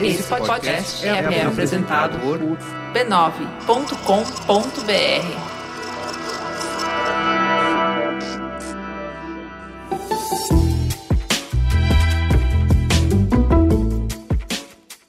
Esse podcast é, é apresentado por b9.com.br.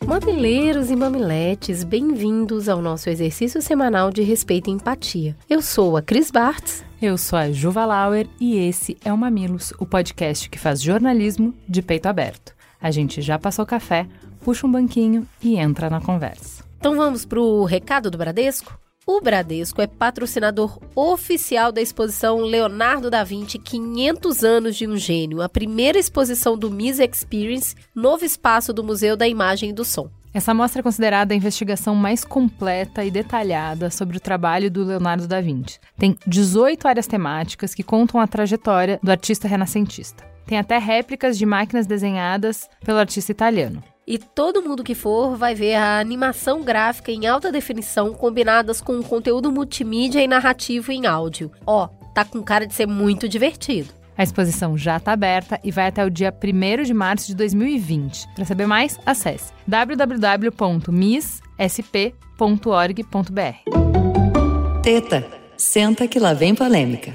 Mamileiros e mamiletes, bem-vindos ao nosso exercício semanal de respeito e empatia. Eu sou a Cris Bartz. Eu sou a Juva Lauer e esse é o Mamilos, o podcast que faz jornalismo de peito aberto. A gente já passou café, puxa um banquinho e entra na conversa. Então vamos para o recado do Bradesco? O Bradesco é patrocinador oficial da exposição Leonardo da Vinci 500 anos de um gênio, a primeira exposição do Mise Experience, novo espaço do Museu da Imagem e do Som. Essa mostra é considerada a investigação mais completa e detalhada sobre o trabalho do Leonardo da Vinci. Tem 18 áreas temáticas que contam a trajetória do artista renascentista. Tem até réplicas de máquinas desenhadas pelo artista italiano. E todo mundo que for vai ver a animação gráfica em alta definição combinadas com conteúdo multimídia e narrativo em áudio. Ó, tá com cara de ser muito divertido. A exposição já está aberta e vai até o dia 1 de março de 2020. Para saber mais, acesse www.missSP.org.br. Teta, senta que lá vem polêmica.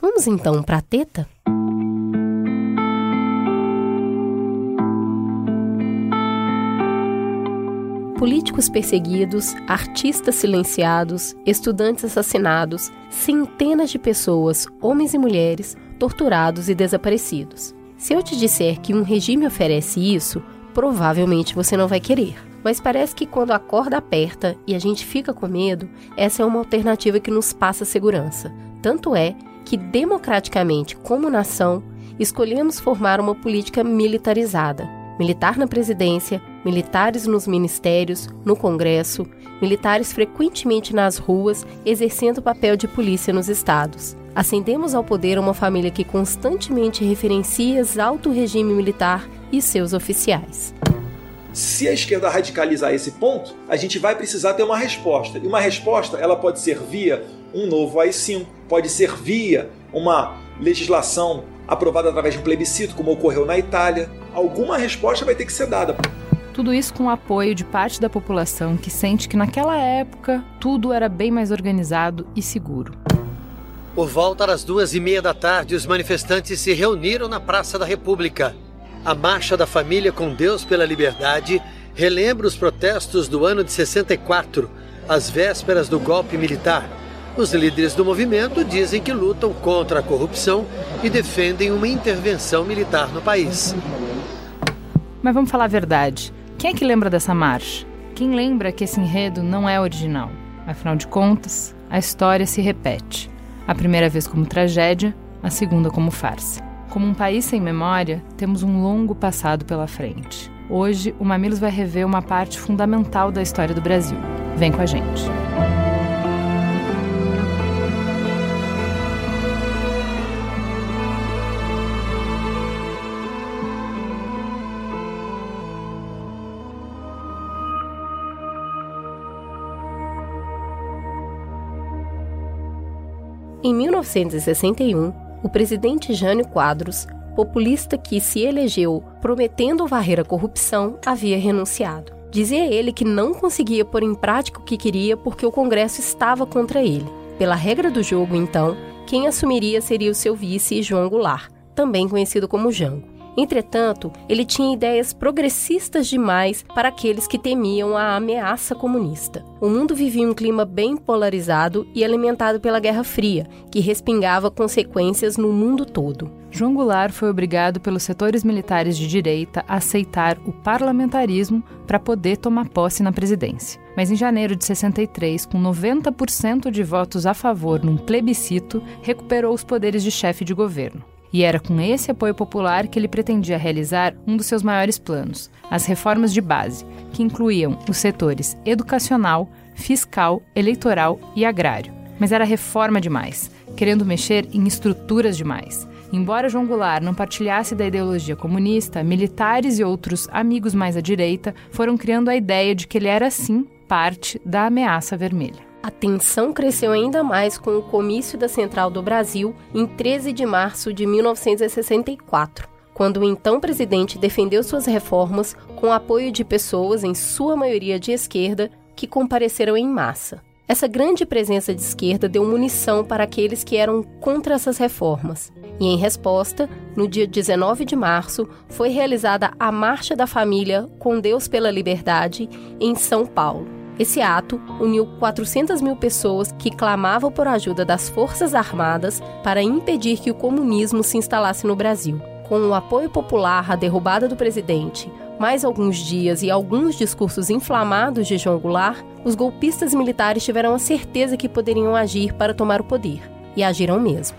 Vamos então para a teta? Políticos perseguidos, artistas silenciados, estudantes assassinados, centenas de pessoas, homens e mulheres, torturados e desaparecidos. Se eu te disser que um regime oferece isso, provavelmente você não vai querer. Mas parece que quando a corda aperta e a gente fica com medo, essa é uma alternativa que nos passa segurança. Tanto é que, democraticamente, como nação, escolhemos formar uma política militarizada militar na presidência, militares nos ministérios, no Congresso, militares frequentemente nas ruas, exercendo o papel de polícia nos estados. Ascendemos ao poder uma família que constantemente referencia exalta o regime militar e seus oficiais. Se a esquerda radicalizar esse ponto, a gente vai precisar ter uma resposta. E uma resposta, ela pode ser via um novo AI-5, pode ser via uma legislação aprovada através de um plebiscito, como ocorreu na Itália. Alguma resposta vai ter que ser dada. Tudo isso com o apoio de parte da população que sente que naquela época tudo era bem mais organizado e seguro. Por volta das duas e meia da tarde, os manifestantes se reuniram na Praça da República. A Marcha da Família com Deus pela Liberdade relembra os protestos do ano de 64, às vésperas do golpe militar os líderes do movimento dizem que lutam contra a corrupção e defendem uma intervenção militar no país. Mas vamos falar a verdade. Quem é que lembra dessa marcha? Quem lembra que esse enredo não é original? Afinal de contas, a história se repete. A primeira vez como tragédia, a segunda como farsa. Como um país sem memória, temos um longo passado pela frente. Hoje, o Mamilos vai rever uma parte fundamental da história do Brasil. Vem com a gente. Em 1961, o presidente Jânio Quadros, populista que se elegeu prometendo varrer a corrupção, havia renunciado. Dizia ele que não conseguia pôr em prática o que queria porque o Congresso estava contra ele. Pela regra do jogo, então, quem assumiria seria o seu vice João Goulart, também conhecido como Jango. Entretanto, ele tinha ideias progressistas demais para aqueles que temiam a ameaça comunista. O mundo vivia um clima bem polarizado e alimentado pela Guerra Fria, que respingava consequências no mundo todo. João Goulart foi obrigado pelos setores militares de direita a aceitar o parlamentarismo para poder tomar posse na presidência. Mas em janeiro de 63, com 90% de votos a favor num plebiscito, recuperou os poderes de chefe de governo. E era com esse apoio popular que ele pretendia realizar um dos seus maiores planos, as reformas de base, que incluíam os setores educacional, fiscal, eleitoral e agrário. Mas era reforma demais, querendo mexer em estruturas demais. Embora João Goulart não partilhasse da ideologia comunista, militares e outros amigos mais à direita foram criando a ideia de que ele era, sim, parte da ameaça vermelha. A tensão cresceu ainda mais com o comício da Central do Brasil em 13 de março de 1964, quando o então presidente defendeu suas reformas com apoio de pessoas, em sua maioria de esquerda, que compareceram em massa. Essa grande presença de esquerda deu munição para aqueles que eram contra essas reformas. E em resposta, no dia 19 de março, foi realizada a Marcha da Família com Deus pela Liberdade em São Paulo. Esse ato uniu 400 mil pessoas que clamavam por ajuda das Forças Armadas para impedir que o comunismo se instalasse no Brasil. Com o apoio popular à derrubada do presidente, mais alguns dias e alguns discursos inflamados de João Goulart, os golpistas militares tiveram a certeza que poderiam agir para tomar o poder. E agiram mesmo.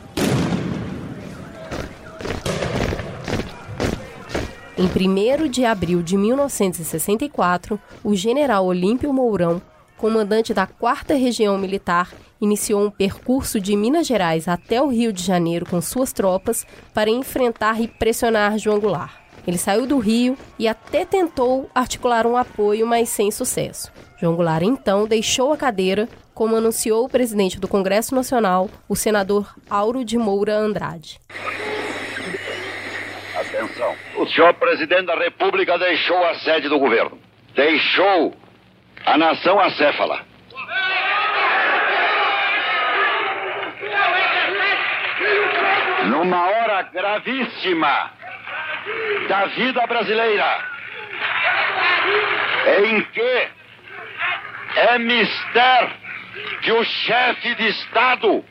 Em 1 de abril de 1964, o general Olímpio Mourão, comandante da 4 Região Militar, iniciou um percurso de Minas Gerais até o Rio de Janeiro com suas tropas para enfrentar e pressionar João Goulart. Ele saiu do Rio e até tentou articular um apoio, mas sem sucesso. João Goulart então deixou a cadeira, como anunciou o presidente do Congresso Nacional, o senador Auro de Moura Andrade. O senhor presidente da República deixou a sede do governo. Deixou a nação acéfala. Numa hora gravíssima da vida brasileira, em que é mister que o chefe de Estado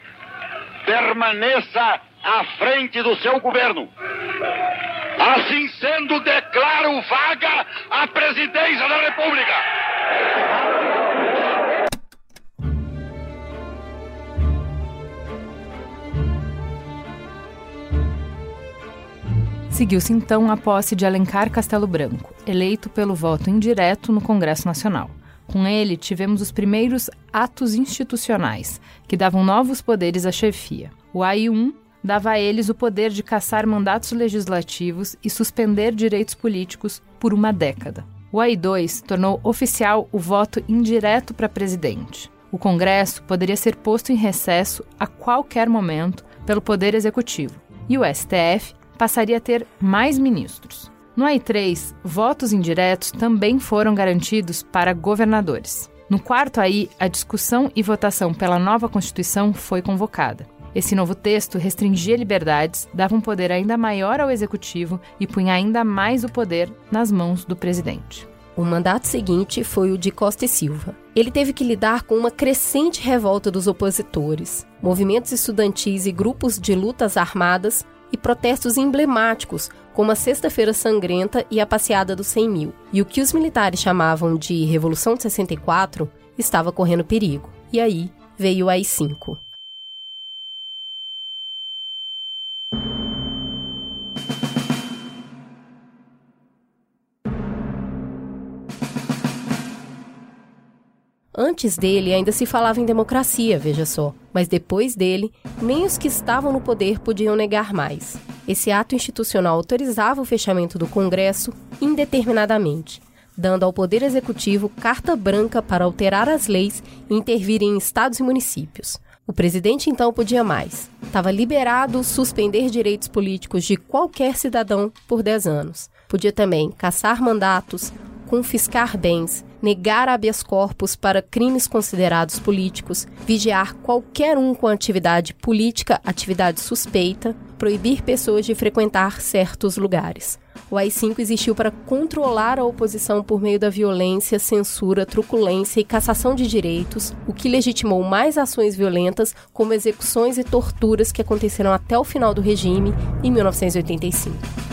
permaneça à frente do seu governo. Assim sendo, declaro vaga a presidência da República. Seguiu-se então a posse de Alencar Castelo Branco, eleito pelo voto indireto no Congresso Nacional. Com ele, tivemos os primeiros atos institucionais, que davam novos poderes à chefia. O AI-1 dava a eles o poder de caçar mandatos legislativos e suspender direitos políticos por uma década. O AI-2 tornou oficial o voto indireto para presidente. O Congresso poderia ser posto em recesso a qualquer momento pelo Poder Executivo. E o STF passaria a ter mais ministros. No AI3, votos indiretos também foram garantidos para governadores. No quarto AI, a discussão e votação pela nova Constituição foi convocada. Esse novo texto restringia liberdades, dava um poder ainda maior ao executivo e punha ainda mais o poder nas mãos do presidente. O mandato seguinte foi o de Costa e Silva. Ele teve que lidar com uma crescente revolta dos opositores. Movimentos estudantis e grupos de lutas armadas e protestos emblemáticos, como a Sexta-feira Sangrenta e a Passeada dos 100 Mil. E o que os militares chamavam de Revolução de 64 estava correndo perigo. E aí veio o AI-5. Antes dele ainda se falava em democracia, veja só, mas depois dele, nem os que estavam no poder podiam negar mais. Esse ato institucional autorizava o fechamento do Congresso indeterminadamente, dando ao Poder Executivo carta branca para alterar as leis e intervir em estados e municípios. O presidente então podia mais. Estava liberado suspender direitos políticos de qualquer cidadão por 10 anos. Podia também caçar mandatos, confiscar bens, negar habeas corpus para crimes considerados políticos, vigiar qualquer um com atividade política, atividade suspeita, proibir pessoas de frequentar certos lugares. O AI-5 existiu para controlar a oposição por meio da violência, censura, truculência e cassação de direitos, o que legitimou mais ações violentas, como execuções e torturas que aconteceram até o final do regime, em 1985.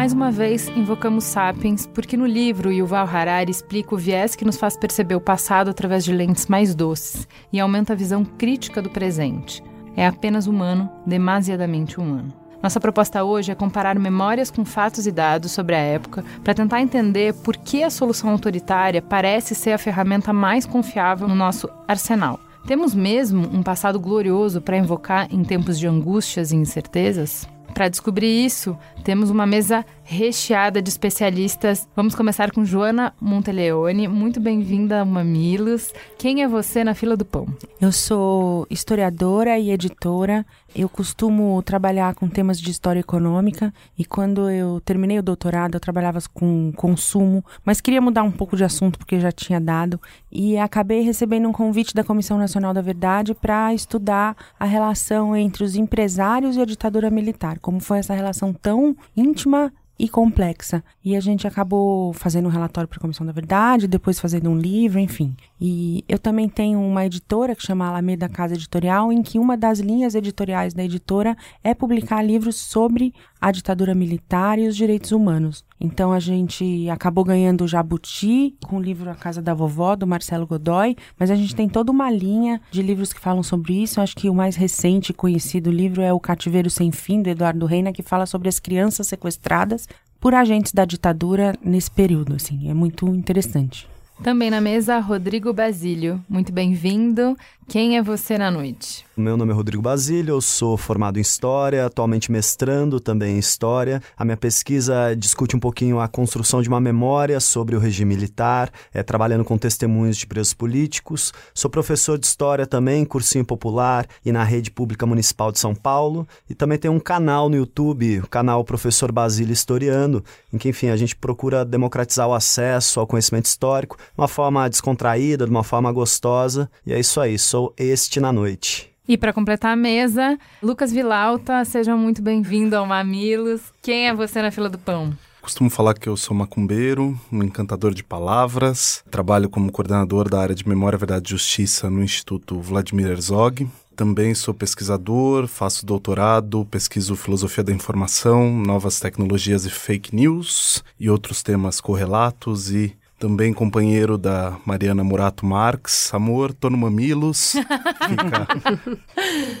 Mais uma vez, invocamos Sapiens, porque no livro Yuval Harari explica o viés que nos faz perceber o passado através de lentes mais doces e aumenta a visão crítica do presente. É apenas humano, demasiadamente humano. Nossa proposta hoje é comparar memórias com fatos e dados sobre a época para tentar entender por que a solução autoritária parece ser a ferramenta mais confiável no nosso arsenal. Temos mesmo um passado glorioso para invocar em tempos de angústias e incertezas? Para descobrir isso, temos uma mesa recheada de especialistas. Vamos começar com Joana Monteleone. Muito bem-vinda Mamilos. Quem é você na fila do pão? Eu sou historiadora e editora. Eu costumo trabalhar com temas de história econômica e quando eu terminei o doutorado eu trabalhava com consumo, mas queria mudar um pouco de assunto porque já tinha dado e acabei recebendo um convite da Comissão Nacional da Verdade para estudar a relação entre os empresários e a ditadura militar, como foi essa relação tão íntima e complexa. E a gente acabou fazendo um relatório para a Comissão da Verdade, depois fazendo um livro, enfim. E eu também tenho uma editora que chama Alameda Casa Editorial, em que uma das linhas editoriais da editora é publicar livros sobre a ditadura militar e os direitos humanos. Então a gente acabou ganhando o Jabuti com o livro A Casa da Vovó, do Marcelo Godoy, mas a gente tem toda uma linha de livros que falam sobre isso. acho que o mais recente e conhecido livro é O Cativeiro Sem Fim, do Eduardo Reina, que fala sobre as crianças sequestradas por agentes da ditadura nesse período. Assim, é muito interessante. Também na mesa, Rodrigo Basílio. Muito bem-vindo. Quem é você na noite? Meu nome é Rodrigo Basílio, eu sou formado em História, atualmente mestrando também em História. A minha pesquisa discute um pouquinho a construção de uma memória sobre o regime militar, é, trabalhando com testemunhos de presos políticos. Sou professor de História também, cursinho popular e na Rede Pública Municipal de São Paulo. E também tenho um canal no YouTube, o canal Professor Basílio Historiando, em que, enfim, a gente procura democratizar o acesso ao conhecimento histórico de uma forma descontraída, de uma forma gostosa. E é isso aí, sou este na noite. E para completar a mesa, Lucas Vilauta, seja muito bem-vindo ao Mamilos. Quem é você na fila do pão? Costumo falar que eu sou macumbeiro, um encantador de palavras. Trabalho como coordenador da área de Memória, Verdade e Justiça no Instituto Vladimir Herzog. Também sou pesquisador, faço doutorado, pesquiso filosofia da informação, novas tecnologias e fake news e outros temas correlatos e também companheiro da Mariana Murato Marques. Amor, tô no Mamilos. Fica...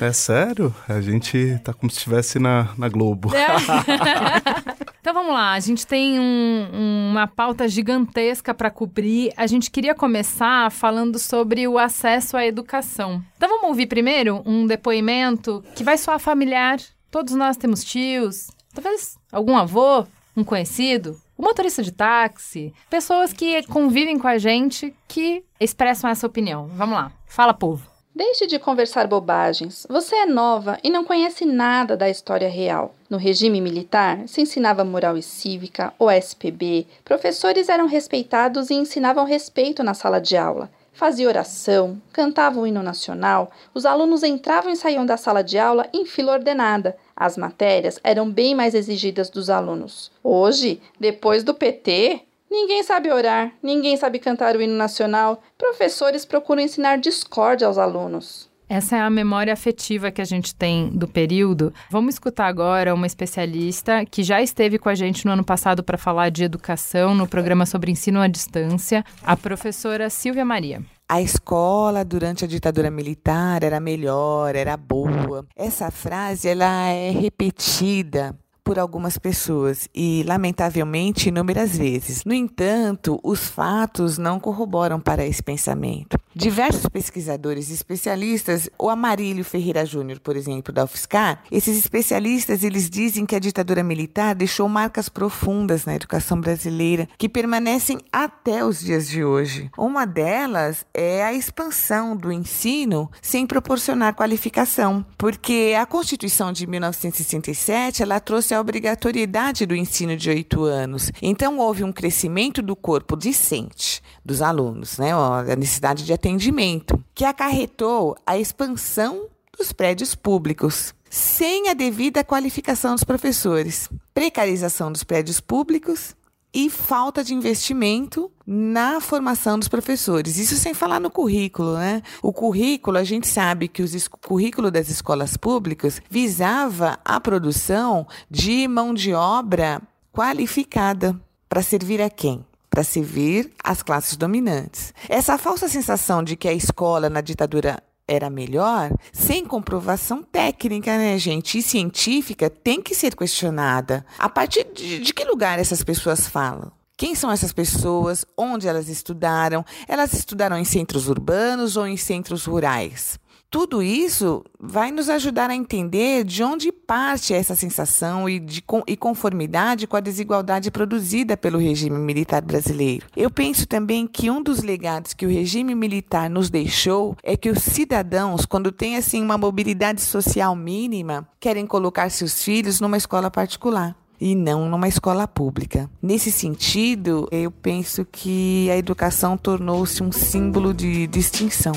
É sério? A gente tá como se estivesse na, na Globo. É. então vamos lá, a gente tem um, uma pauta gigantesca para cobrir. A gente queria começar falando sobre o acesso à educação. Então vamos ouvir primeiro um depoimento que vai soar familiar. Todos nós temos tios, talvez algum avô, um conhecido, o motorista de táxi, pessoas que convivem com a gente que expressam essa opinião. Vamos lá, fala povo. Deixe de conversar bobagens. Você é nova e não conhece nada da história real. No regime militar, se ensinava moral e cívica, o SPB, professores eram respeitados e ensinavam respeito na sala de aula. Fazia oração, cantava o hino nacional, os alunos entravam e saíam da sala de aula em fila ordenada. As matérias eram bem mais exigidas dos alunos. Hoje, depois do PT, ninguém sabe orar, ninguém sabe cantar o hino nacional. Professores procuram ensinar discórdia aos alunos. Essa é a memória afetiva que a gente tem do período. Vamos escutar agora uma especialista que já esteve com a gente no ano passado para falar de educação no programa sobre ensino à distância, a professora Silvia Maria a escola durante a ditadura militar era melhor, era boa. Essa frase ela é repetida por algumas pessoas e, lamentavelmente, inúmeras vezes. No entanto, os fatos não corroboram para esse pensamento. Diversos pesquisadores e especialistas, o Amarílio Ferreira Júnior, por exemplo, da UFSCar, esses especialistas eles dizem que a ditadura militar deixou marcas profundas na educação brasileira que permanecem até os dias de hoje. Uma delas é a expansão do ensino sem proporcionar qualificação, porque a Constituição de 1967 ela trouxe a obrigatoriedade do ensino de oito anos. Então, houve um crescimento do corpo discente dos alunos, né? a necessidade de atendimento, que acarretou a expansão dos prédios públicos, sem a devida qualificação dos professores, precarização dos prédios públicos e falta de investimento na formação dos professores. Isso sem falar no currículo, né? O currículo, a gente sabe que o currículo das escolas públicas visava a produção de mão de obra qualificada para servir a quem? Para servir as classes dominantes. Essa falsa sensação de que a escola na ditadura era melhor, sem comprovação técnica, né, gente? E científica tem que ser questionada. A partir de, de que lugar essas pessoas falam? Quem são essas pessoas? Onde elas estudaram? Elas estudaram em centros urbanos ou em centros rurais? Tudo isso vai nos ajudar a entender de onde parte essa sensação e, de, e conformidade com a desigualdade produzida pelo regime militar brasileiro. Eu penso também que um dos legados que o regime militar nos deixou é que os cidadãos, quando têm assim uma mobilidade social mínima, querem colocar seus filhos numa escola particular e não numa escola pública. Nesse sentido, eu penso que a educação tornou-se um símbolo de distinção.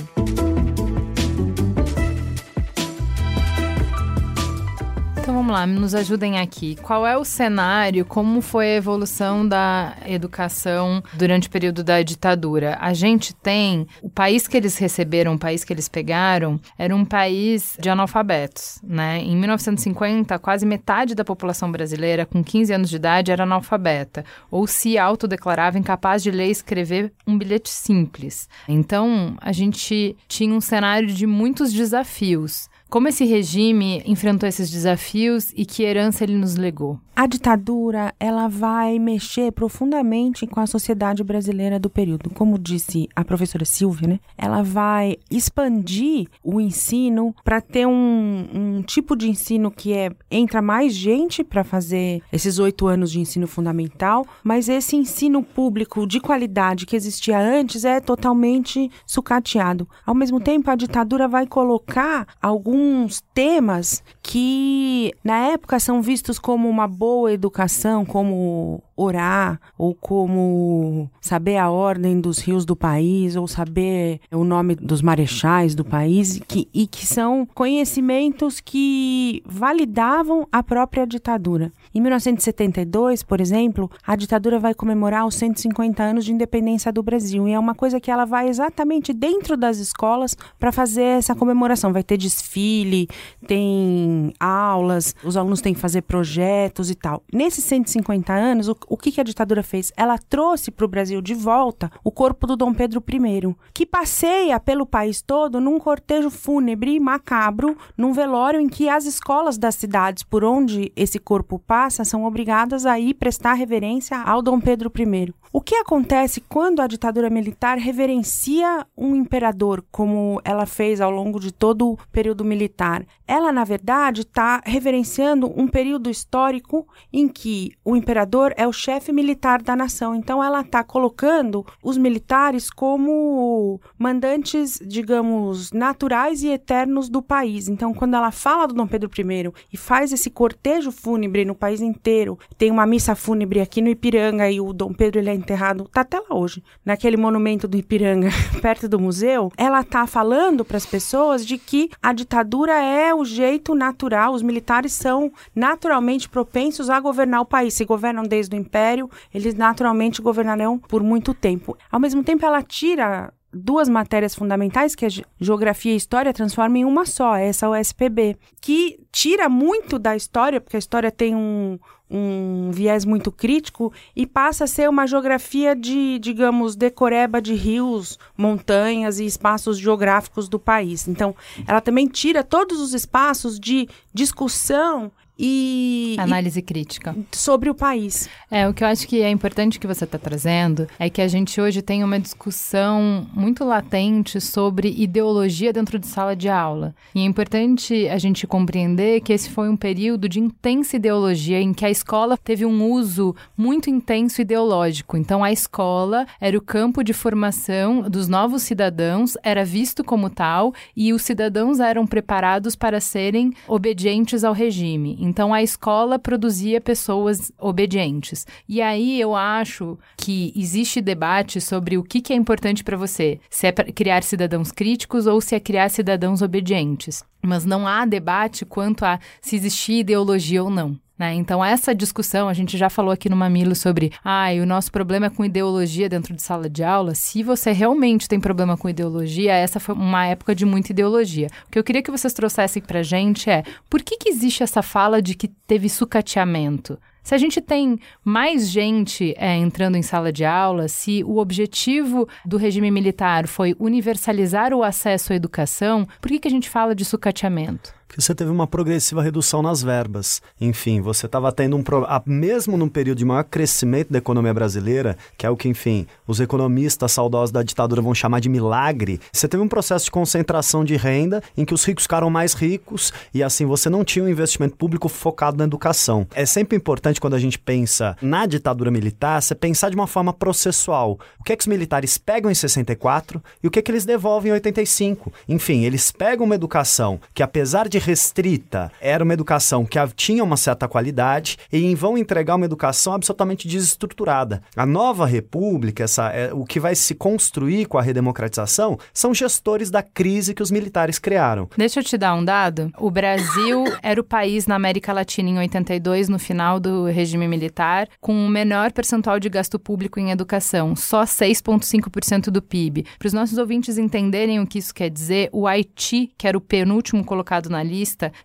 Vamos lá, nos ajudem aqui. Qual é o cenário, como foi a evolução da educação durante o período da ditadura? A gente tem o país que eles receberam, o país que eles pegaram, era um país de analfabetos, né? Em 1950, quase metade da população brasileira com 15 anos de idade era analfabeta ou se autodeclarava incapaz de ler e escrever um bilhete simples. Então, a gente tinha um cenário de muitos desafios. Como esse regime enfrentou esses desafios e que herança ele nos legou? A ditadura, ela vai mexer profundamente com a sociedade brasileira do período. Como disse a professora Silvia, né? Ela vai expandir o ensino para ter um, um, tipo de ensino que é entra mais gente para fazer esses oito anos de ensino fundamental, mas esse ensino público de qualidade que existia antes é totalmente sucateado. Ao mesmo tempo, a ditadura vai colocar algum alguns temas que na época são vistos como uma boa educação, como orar, ou como saber a ordem dos rios do país, ou saber o nome dos marechais do país, que, e que são conhecimentos que validavam a própria ditadura. Em 1972, por exemplo, a ditadura vai comemorar os 150 anos de independência do Brasil, e é uma coisa que ela vai exatamente dentro das escolas para fazer essa comemoração. Vai ter desfile, tem aulas, os alunos têm que fazer projetos e tal. Nesses 150 anos, o, o que, que a ditadura fez? Ela trouxe para o Brasil de volta o corpo do Dom Pedro I, que passeia pelo país todo num cortejo fúnebre macabro, num velório em que as escolas das cidades por onde esse corpo passa são obrigadas a ir prestar reverência ao Dom Pedro I. O que acontece quando a ditadura militar reverencia um imperador, como ela fez ao longo de todo o período militar? Ela, na verdade, está reverenciando um período histórico em que o imperador é o chefe militar da nação. Então, ela está colocando os militares como mandantes, digamos, naturais e eternos do país. Então, quando ela fala do Dom Pedro I e faz esse cortejo fúnebre no país inteiro, tem uma missa fúnebre aqui no Ipiranga e o Dom Pedro ele é enterrado, tá até lá hoje, naquele monumento do Ipiranga, perto do museu, ela tá falando para as pessoas de que a ditadura é o jeito natural, os militares são naturalmente propensos a governar o país. Se governam desde o império, eles naturalmente governarão por muito tempo. Ao mesmo tempo, ela tira duas matérias fundamentais que a geografia e história transformam em uma só, essa é o SPB, que tira muito da história, porque a história tem um, um viés muito crítico e passa a ser uma geografia de, digamos, decoreba de rios, montanhas e espaços geográficos do país. Então, ela também tira todos os espaços de discussão e análise e, crítica sobre o país. É, o que eu acho que é importante que você está trazendo é que a gente hoje tem uma discussão muito latente sobre ideologia dentro de sala de aula. E é importante a gente compreender que esse foi um período de intensa ideologia em que a escola teve um uso muito intenso ideológico. Então a escola era o campo de formação dos novos cidadãos, era visto como tal e os cidadãos eram preparados para serem obedientes ao regime. Então a escola produzia pessoas obedientes. E aí eu acho que existe debate sobre o que, que é importante para você: se é criar cidadãos críticos ou se é criar cidadãos obedientes. Mas não há debate quanto a se existir ideologia ou não. Né? Então, essa discussão, a gente já falou aqui no Mamilo sobre, ah, o nosso problema é com ideologia dentro de sala de aula. Se você realmente tem problema com ideologia, essa foi uma época de muita ideologia. O que eu queria que vocês trouxessem pra gente é, por que, que existe essa fala de que teve sucateamento? Se a gente tem mais gente é, entrando em sala de aula, se o objetivo do regime militar foi universalizar o acesso à educação, por que, que a gente fala de sucateamento? Que você teve uma progressiva redução nas verbas. Enfim, você estava tendo um. Pro... Mesmo num período de maior crescimento da economia brasileira, que é o que, enfim, os economistas saudosos da ditadura vão chamar de milagre, você teve um processo de concentração de renda em que os ricos ficaram mais ricos e, assim, você não tinha um investimento público focado na educação. É sempre importante quando a gente pensa na ditadura militar, você pensar de uma forma processual. O que é que os militares pegam em 64 e o que é que eles devolvem em 85? Enfim, eles pegam uma educação que, apesar de restrita, era uma educação que tinha uma certa qualidade e vão entregar uma educação absolutamente desestruturada. A nova república, essa, é, o que vai se construir com a redemocratização, são gestores da crise que os militares criaram. Deixa eu te dar um dado. O Brasil era o país na América Latina em 82, no final do regime militar, com o menor percentual de gasto público em educação, só 6,5% do PIB. Para os nossos ouvintes entenderem o que isso quer dizer, o Haiti, que era o penúltimo colocado na lista,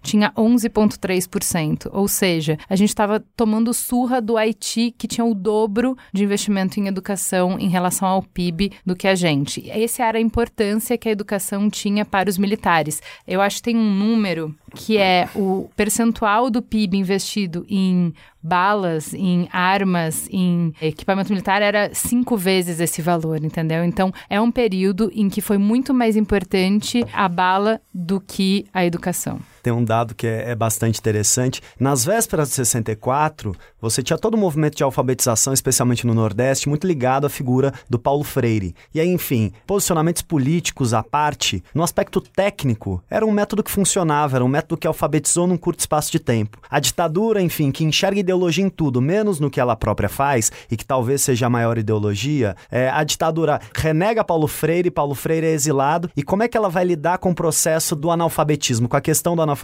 tinha 11,3%. Ou seja, a gente estava tomando surra do Haiti, que tinha o dobro de investimento em educação em relação ao PIB do que a gente. Essa era a importância que a educação tinha para os militares. Eu acho que tem um número que é o percentual do PIB investido em balas, em armas, em equipamento militar era cinco vezes esse valor, entendeu? Então é um período em que foi muito mais importante a bala do que a educação tem um dado que é, é, bastante interessante. Nas vésperas de 64, você tinha todo o movimento de alfabetização, especialmente no Nordeste, muito ligado à figura do Paulo Freire. E aí, enfim, posicionamentos políticos à parte, no aspecto técnico, era um método que funcionava, era um método que alfabetizou num curto espaço de tempo. A ditadura, enfim, que enxerga ideologia em tudo, menos no que ela própria faz, e que talvez seja a maior ideologia, é, a ditadura renega Paulo Freire, Paulo Freire é exilado, e como é que ela vai lidar com o processo do analfabetismo, com a questão do analfabetismo?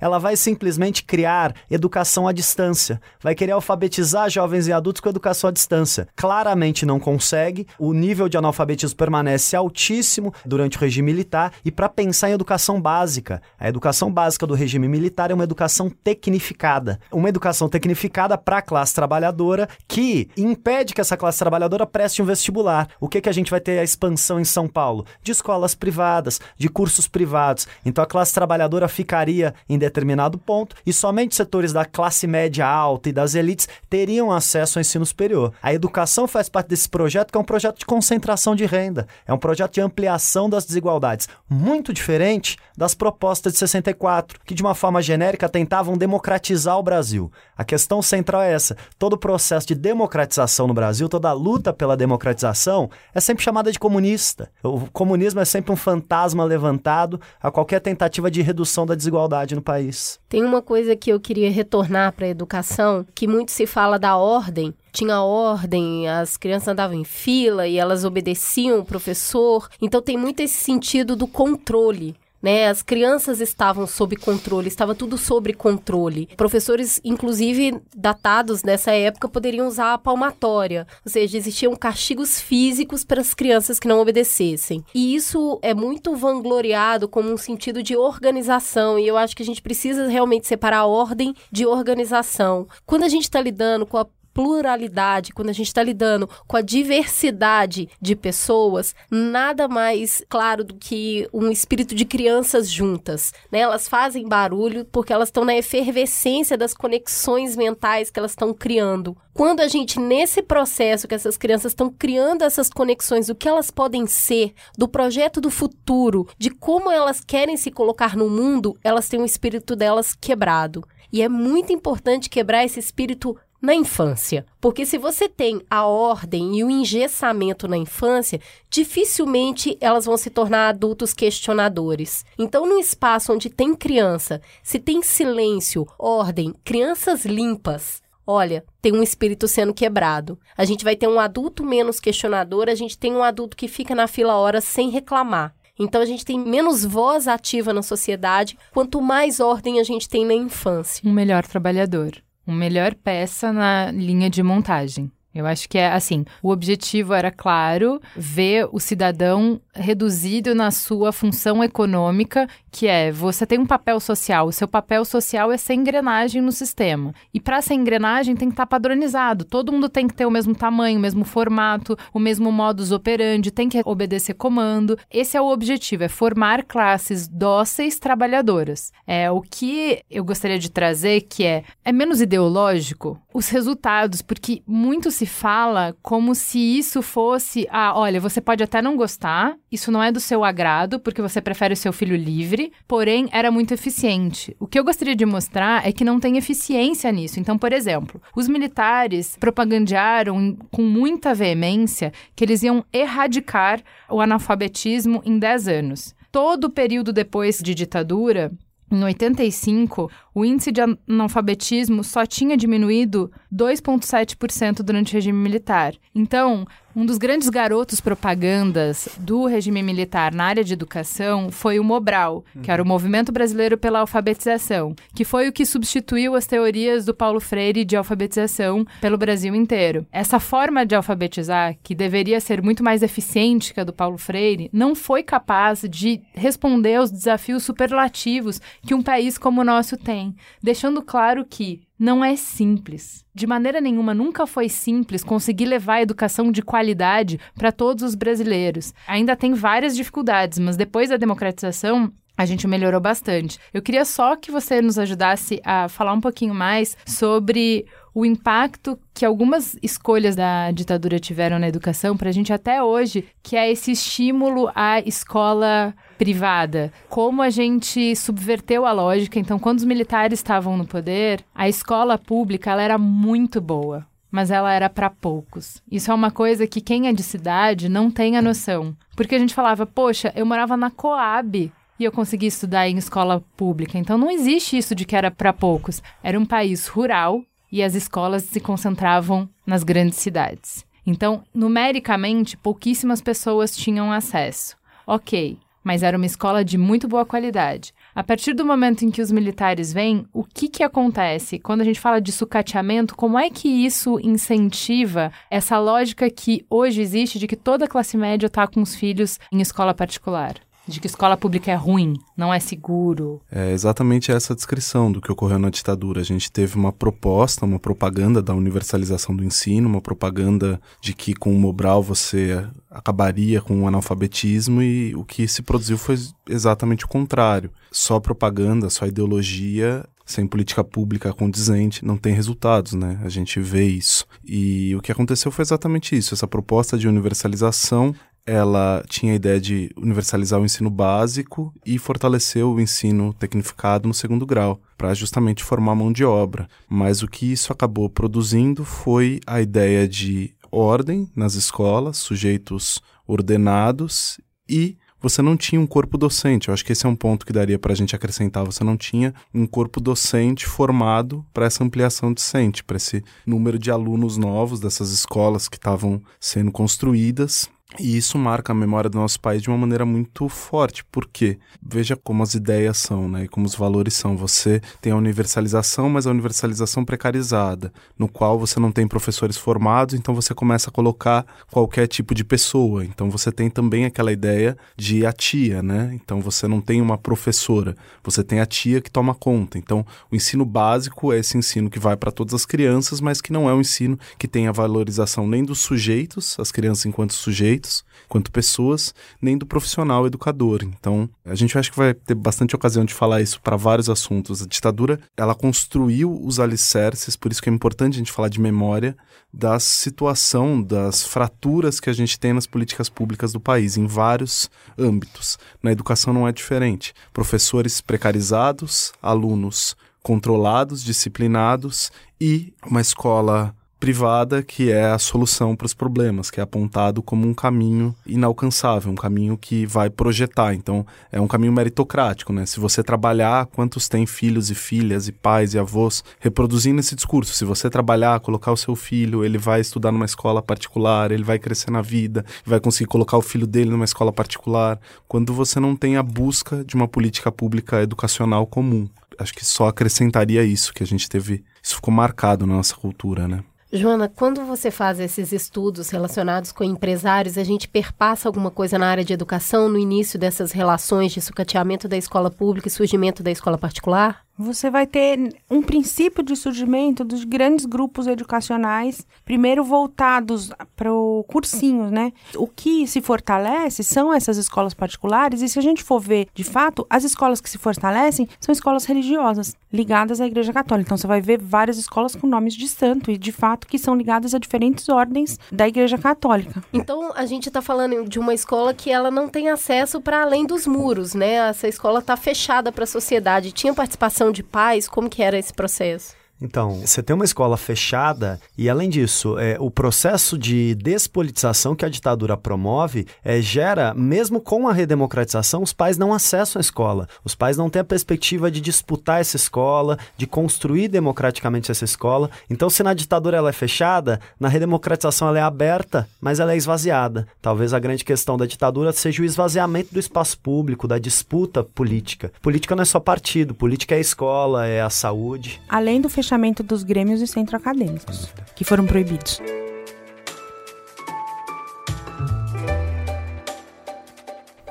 Ela vai simplesmente criar educação à distância, vai querer alfabetizar jovens e adultos com educação à distância. Claramente não consegue, o nível de analfabetismo permanece altíssimo durante o regime militar, e para pensar em educação básica, a educação básica do regime militar é uma educação tecnificada. Uma educação tecnificada para a classe trabalhadora que impede que essa classe trabalhadora preste um vestibular. O que, que a gente vai ter a expansão em São Paulo? De escolas privadas, de cursos privados. Então a classe trabalhadora ficaria em determinado ponto e somente setores da classe média alta e das elites teriam acesso ao ensino superior. A educação faz parte desse projeto que é um projeto de concentração de renda, é um projeto de ampliação das desigualdades, muito diferente das propostas de 64 que de uma forma genérica tentavam democratizar o Brasil. A questão central é essa: todo o processo de democratização no Brasil, toda a luta pela democratização é sempre chamada de comunista. O comunismo é sempre um fantasma levantado a qualquer tentativa de redução da desigualdade no país. Tem uma coisa que eu queria retornar para a educação, que muito se fala da ordem, tinha ordem, as crianças andavam em fila e elas obedeciam o professor. Então tem muito esse sentido do controle né? As crianças estavam sob controle, estava tudo sob controle. Professores, inclusive datados nessa época, poderiam usar a palmatória, ou seja, existiam castigos físicos para as crianças que não obedecessem. E isso é muito vangloriado como um sentido de organização, e eu acho que a gente precisa realmente separar a ordem de organização. Quando a gente está lidando com a pluralidade, quando a gente está lidando com a diversidade de pessoas, nada mais claro do que um espírito de crianças juntas. Né? Elas fazem barulho porque elas estão na efervescência das conexões mentais que elas estão criando. Quando a gente, nesse processo que essas crianças estão criando essas conexões, do que elas podem ser, do projeto do futuro, de como elas querem se colocar no mundo, elas têm o espírito delas quebrado. E é muito importante quebrar esse espírito na infância. Porque se você tem a ordem e o engessamento na infância, dificilmente elas vão se tornar adultos questionadores. Então, num espaço onde tem criança, se tem silêncio, ordem, crianças limpas, olha, tem um espírito sendo quebrado. A gente vai ter um adulto menos questionador, a gente tem um adulto que fica na fila horas sem reclamar. Então a gente tem menos voz ativa na sociedade, quanto mais ordem a gente tem na infância. Um melhor trabalhador. Uma melhor peça na linha de montagem. Eu acho que é assim, o objetivo era claro, ver o cidadão reduzido na sua função econômica, que é você tem um papel social, o seu papel social é ser engrenagem no sistema. E para ser engrenagem tem que estar tá padronizado, todo mundo tem que ter o mesmo tamanho, o mesmo formato, o mesmo modus operandi, tem que obedecer comando. Esse é o objetivo, é formar classes dóceis trabalhadoras. É o que eu gostaria de trazer que é é menos ideológico os resultados, porque muito se fala como se isso fosse, ah, olha, você pode até não gostar, isso não é do seu agrado, porque você prefere o seu filho livre, porém era muito eficiente. O que eu gostaria de mostrar é que não tem eficiência nisso. Então, por exemplo, os militares propagandearam com muita veemência que eles iam erradicar o analfabetismo em 10 anos. Todo o período depois de ditadura, em 85, o índice de analfabetismo só tinha diminuído 2,7% durante o regime militar. Então, um dos grandes garotos propagandas do regime militar na área de educação foi o Mobral, que era o Movimento Brasileiro pela Alfabetização, que foi o que substituiu as teorias do Paulo Freire de alfabetização pelo Brasil inteiro. Essa forma de alfabetizar, que deveria ser muito mais eficiente que a do Paulo Freire, não foi capaz de responder aos desafios superlativos que um país como o nosso tem, deixando claro que não é simples. De maneira nenhuma, nunca foi simples conseguir levar a educação de qualidade para todos os brasileiros. Ainda tem várias dificuldades, mas depois da democratização, a gente melhorou bastante. Eu queria só que você nos ajudasse a falar um pouquinho mais sobre o impacto que algumas escolhas da ditadura tiveram na educação para a gente até hoje, que é esse estímulo à escola privada. Como a gente subverteu a lógica. Então, quando os militares estavam no poder, a escola pública ela era muito boa. Mas ela era para poucos. Isso é uma coisa que quem é de cidade não tem a noção. Porque a gente falava, poxa, eu morava na Coab e eu consegui estudar em escola pública. Então não existe isso de que era para poucos. Era um país rural e as escolas se concentravam nas grandes cidades. Então, numericamente, pouquíssimas pessoas tinham acesso. Ok, mas era uma escola de muito boa qualidade. A partir do momento em que os militares vêm, o que, que acontece? Quando a gente fala de sucateamento, como é que isso incentiva essa lógica que hoje existe de que toda classe média está com os filhos em escola particular? De que escola pública é ruim, não é seguro. É exatamente essa descrição do que ocorreu na ditadura. A gente teve uma proposta, uma propaganda da universalização do ensino, uma propaganda de que com o Mobral você acabaria com o analfabetismo e o que se produziu foi exatamente o contrário. Só propaganda, só ideologia sem política pública condizente, não tem resultados, né? A gente vê isso. E o que aconteceu foi exatamente isso. Essa proposta de universalização ela tinha a ideia de universalizar o ensino básico e fortalecer o ensino tecnificado no segundo grau, para justamente formar mão de obra. Mas o que isso acabou produzindo foi a ideia de ordem nas escolas, sujeitos ordenados e você não tinha um corpo docente. Eu acho que esse é um ponto que daria para a gente acrescentar. Você não tinha um corpo docente formado para essa ampliação docente, para esse número de alunos novos dessas escolas que estavam sendo construídas e isso marca a memória do nosso país de uma maneira muito forte, porque veja como as ideias são, né, e como os valores são. Você tem a universalização, mas a universalização precarizada, no qual você não tem professores formados, então você começa a colocar qualquer tipo de pessoa. Então você tem também aquela ideia de a tia, né? Então você não tem uma professora, você tem a tia que toma conta. Então o ensino básico é esse ensino que vai para todas as crianças, mas que não é um ensino que tem a valorização nem dos sujeitos, as crianças enquanto sujeitos sujeitos, quanto pessoas, nem do profissional educador. Então, a gente acha que vai ter bastante ocasião de falar isso para vários assuntos. A ditadura, ela construiu os alicerces, por isso que é importante a gente falar de memória, da situação, das fraturas que a gente tem nas políticas públicas do país, em vários âmbitos. Na educação não é diferente. Professores precarizados, alunos controlados, disciplinados e uma escola privada que é a solução para os problemas, que é apontado como um caminho inalcançável, um caminho que vai projetar. Então, é um caminho meritocrático, né? Se você trabalhar, quantos têm filhos e filhas e pais e avós reproduzindo esse discurso? Se você trabalhar, colocar o seu filho, ele vai estudar numa escola particular, ele vai crescer na vida, vai conseguir colocar o filho dele numa escola particular. Quando você não tem a busca de uma política pública educacional comum. Acho que só acrescentaria isso que a gente teve, isso ficou marcado na nossa cultura, né? Joana, quando você faz esses estudos relacionados com empresários, a gente perpassa alguma coisa na área de educação no início dessas relações de sucateamento da escola pública e surgimento da escola particular? Você vai ter um princípio de surgimento dos grandes grupos educacionais, primeiro voltados para o cursinho, né? O que se fortalece são essas escolas particulares, e se a gente for ver, de fato, as escolas que se fortalecem são escolas religiosas, ligadas à Igreja Católica. Então você vai ver várias escolas com nomes de santo, e de fato que são ligadas a diferentes ordens da Igreja Católica. Então a gente está falando de uma escola que ela não tem acesso para além dos muros, né? Essa escola está fechada para a sociedade. Tinha participação de pais? Como que era esse processo? Então, você tem uma escola fechada e, além disso, é, o processo de despolitização que a ditadura promove é, gera, mesmo com a redemocratização, os pais não acessam a escola. Os pais não têm a perspectiva de disputar essa escola, de construir democraticamente essa escola. Então, se na ditadura ela é fechada, na redemocratização ela é aberta, mas ela é esvaziada. Talvez a grande questão da ditadura seja o esvaziamento do espaço público, da disputa política. Política não é só partido, política é escola, é a saúde. Além do fechamento dos grêmios e centros acadêmicos, que foram proibidos.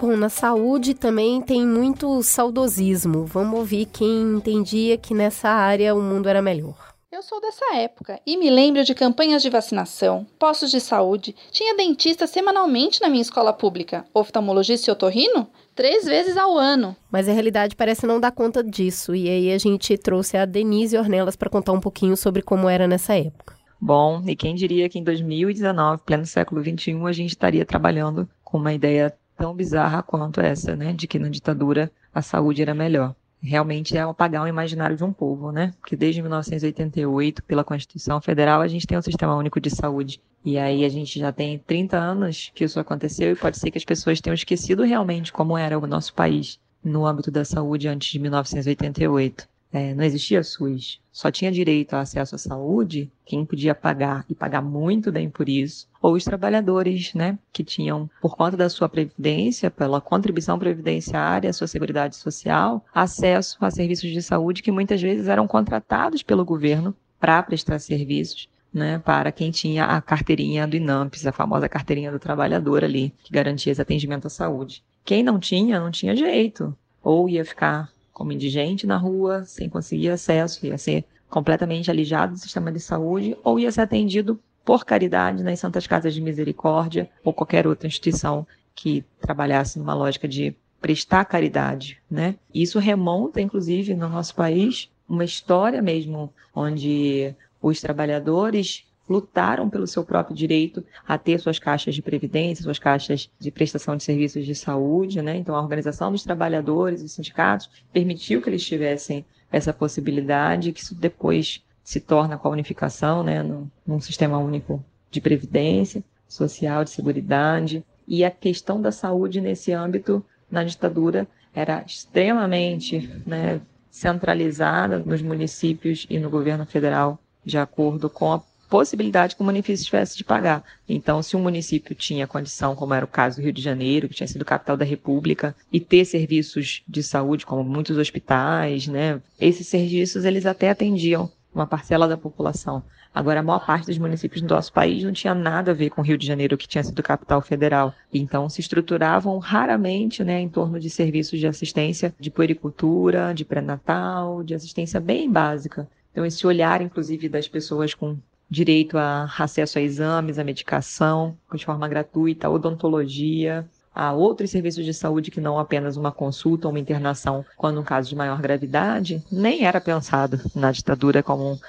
Bom, na saúde também tem muito saudosismo. Vamos ouvir quem entendia que nessa área o mundo era melhor. Eu sou dessa época e me lembro de campanhas de vacinação, postos de saúde. Tinha dentista semanalmente na minha escola pública. Oftalmologista e otorrino? Três vezes ao ano. Mas a realidade parece não dar conta disso. E aí a gente trouxe a Denise Ornelas para contar um pouquinho sobre como era nessa época. Bom, e quem diria que em 2019, pleno século XXI, a gente estaria trabalhando com uma ideia tão bizarra quanto essa, né? De que na ditadura a saúde era melhor realmente é apagar o imaginário de um povo, né? Porque desde 1988, pela Constituição Federal, a gente tem um sistema único de saúde. E aí a gente já tem 30 anos que isso aconteceu e pode ser que as pessoas tenham esquecido realmente como era o nosso país no âmbito da saúde antes de 1988 é, não existia SUS, só tinha direito a acesso à saúde quem podia pagar e pagar muito bem por isso, ou os trabalhadores, né, que tinham, por conta da sua previdência, pela contribuição previdenciária, sua seguridade social, acesso a serviços de saúde que muitas vezes eram contratados pelo governo para prestar serviços. Né, para quem tinha a carteirinha do INAMPS, a famosa carteirinha do trabalhador ali, que garantia esse atendimento à saúde. Quem não tinha, não tinha jeito. Ou ia ficar como indigente na rua, sem conseguir acesso, ia ser completamente alijado do sistema de saúde ou ia ser atendido por caridade nas Santas Casas de Misericórdia ou qualquer outra instituição que trabalhasse numa lógica de prestar caridade, né? Isso remonta, inclusive, no nosso país, uma história mesmo onde os trabalhadores lutaram pelo seu próprio direito a ter suas caixas de previdência, suas caixas de prestação de serviços de saúde, né? Então a organização dos trabalhadores e sindicatos permitiu que eles tivessem essa possibilidade, que isso depois se torna com a unificação, né, num, num sistema único de previdência social, de seguridade, e a questão da saúde nesse âmbito na ditadura era extremamente né, centralizada nos municípios e no governo federal, de acordo com a possibilidade que o município tivesse de pagar. Então, se um município tinha condição, como era o caso do Rio de Janeiro, que tinha sido capital da República, e ter serviços de saúde, como muitos hospitais, né, esses serviços eles até atendiam uma parcela da população. Agora, a maior parte dos municípios do nosso país não tinha nada a ver com o Rio de Janeiro, que tinha sido capital federal. Então, se estruturavam raramente né, em torno de serviços de assistência de puericultura, de pré-natal, de assistência bem básica. Então, esse olhar, inclusive, das pessoas com direito a acesso a exames, a medicação de forma gratuita, odontologia, a outros serviços de saúde que não apenas uma consulta ou uma internação quando um caso de maior gravidade, nem era pensado na ditadura como um,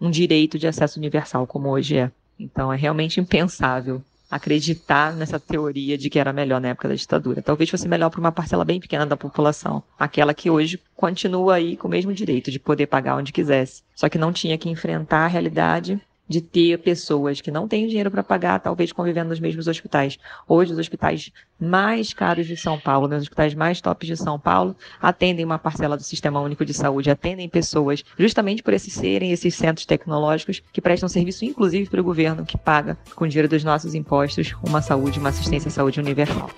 um direito de acesso universal, como hoje é. Então é realmente impensável acreditar nessa teoria de que era melhor na época da ditadura. Talvez fosse melhor para uma parcela bem pequena da população, aquela que hoje continua aí com o mesmo direito de poder pagar onde quisesse, só que não tinha que enfrentar a realidade de ter pessoas que não têm dinheiro para pagar, talvez convivendo nos mesmos hospitais. Hoje, os hospitais mais caros de São Paulo, né, os hospitais mais tops de São Paulo, atendem uma parcela do Sistema Único de Saúde, atendem pessoas, justamente por esses serem esses centros tecnológicos que prestam serviço, inclusive para o governo, que paga, com o dinheiro dos nossos impostos, uma saúde, uma assistência à saúde universal.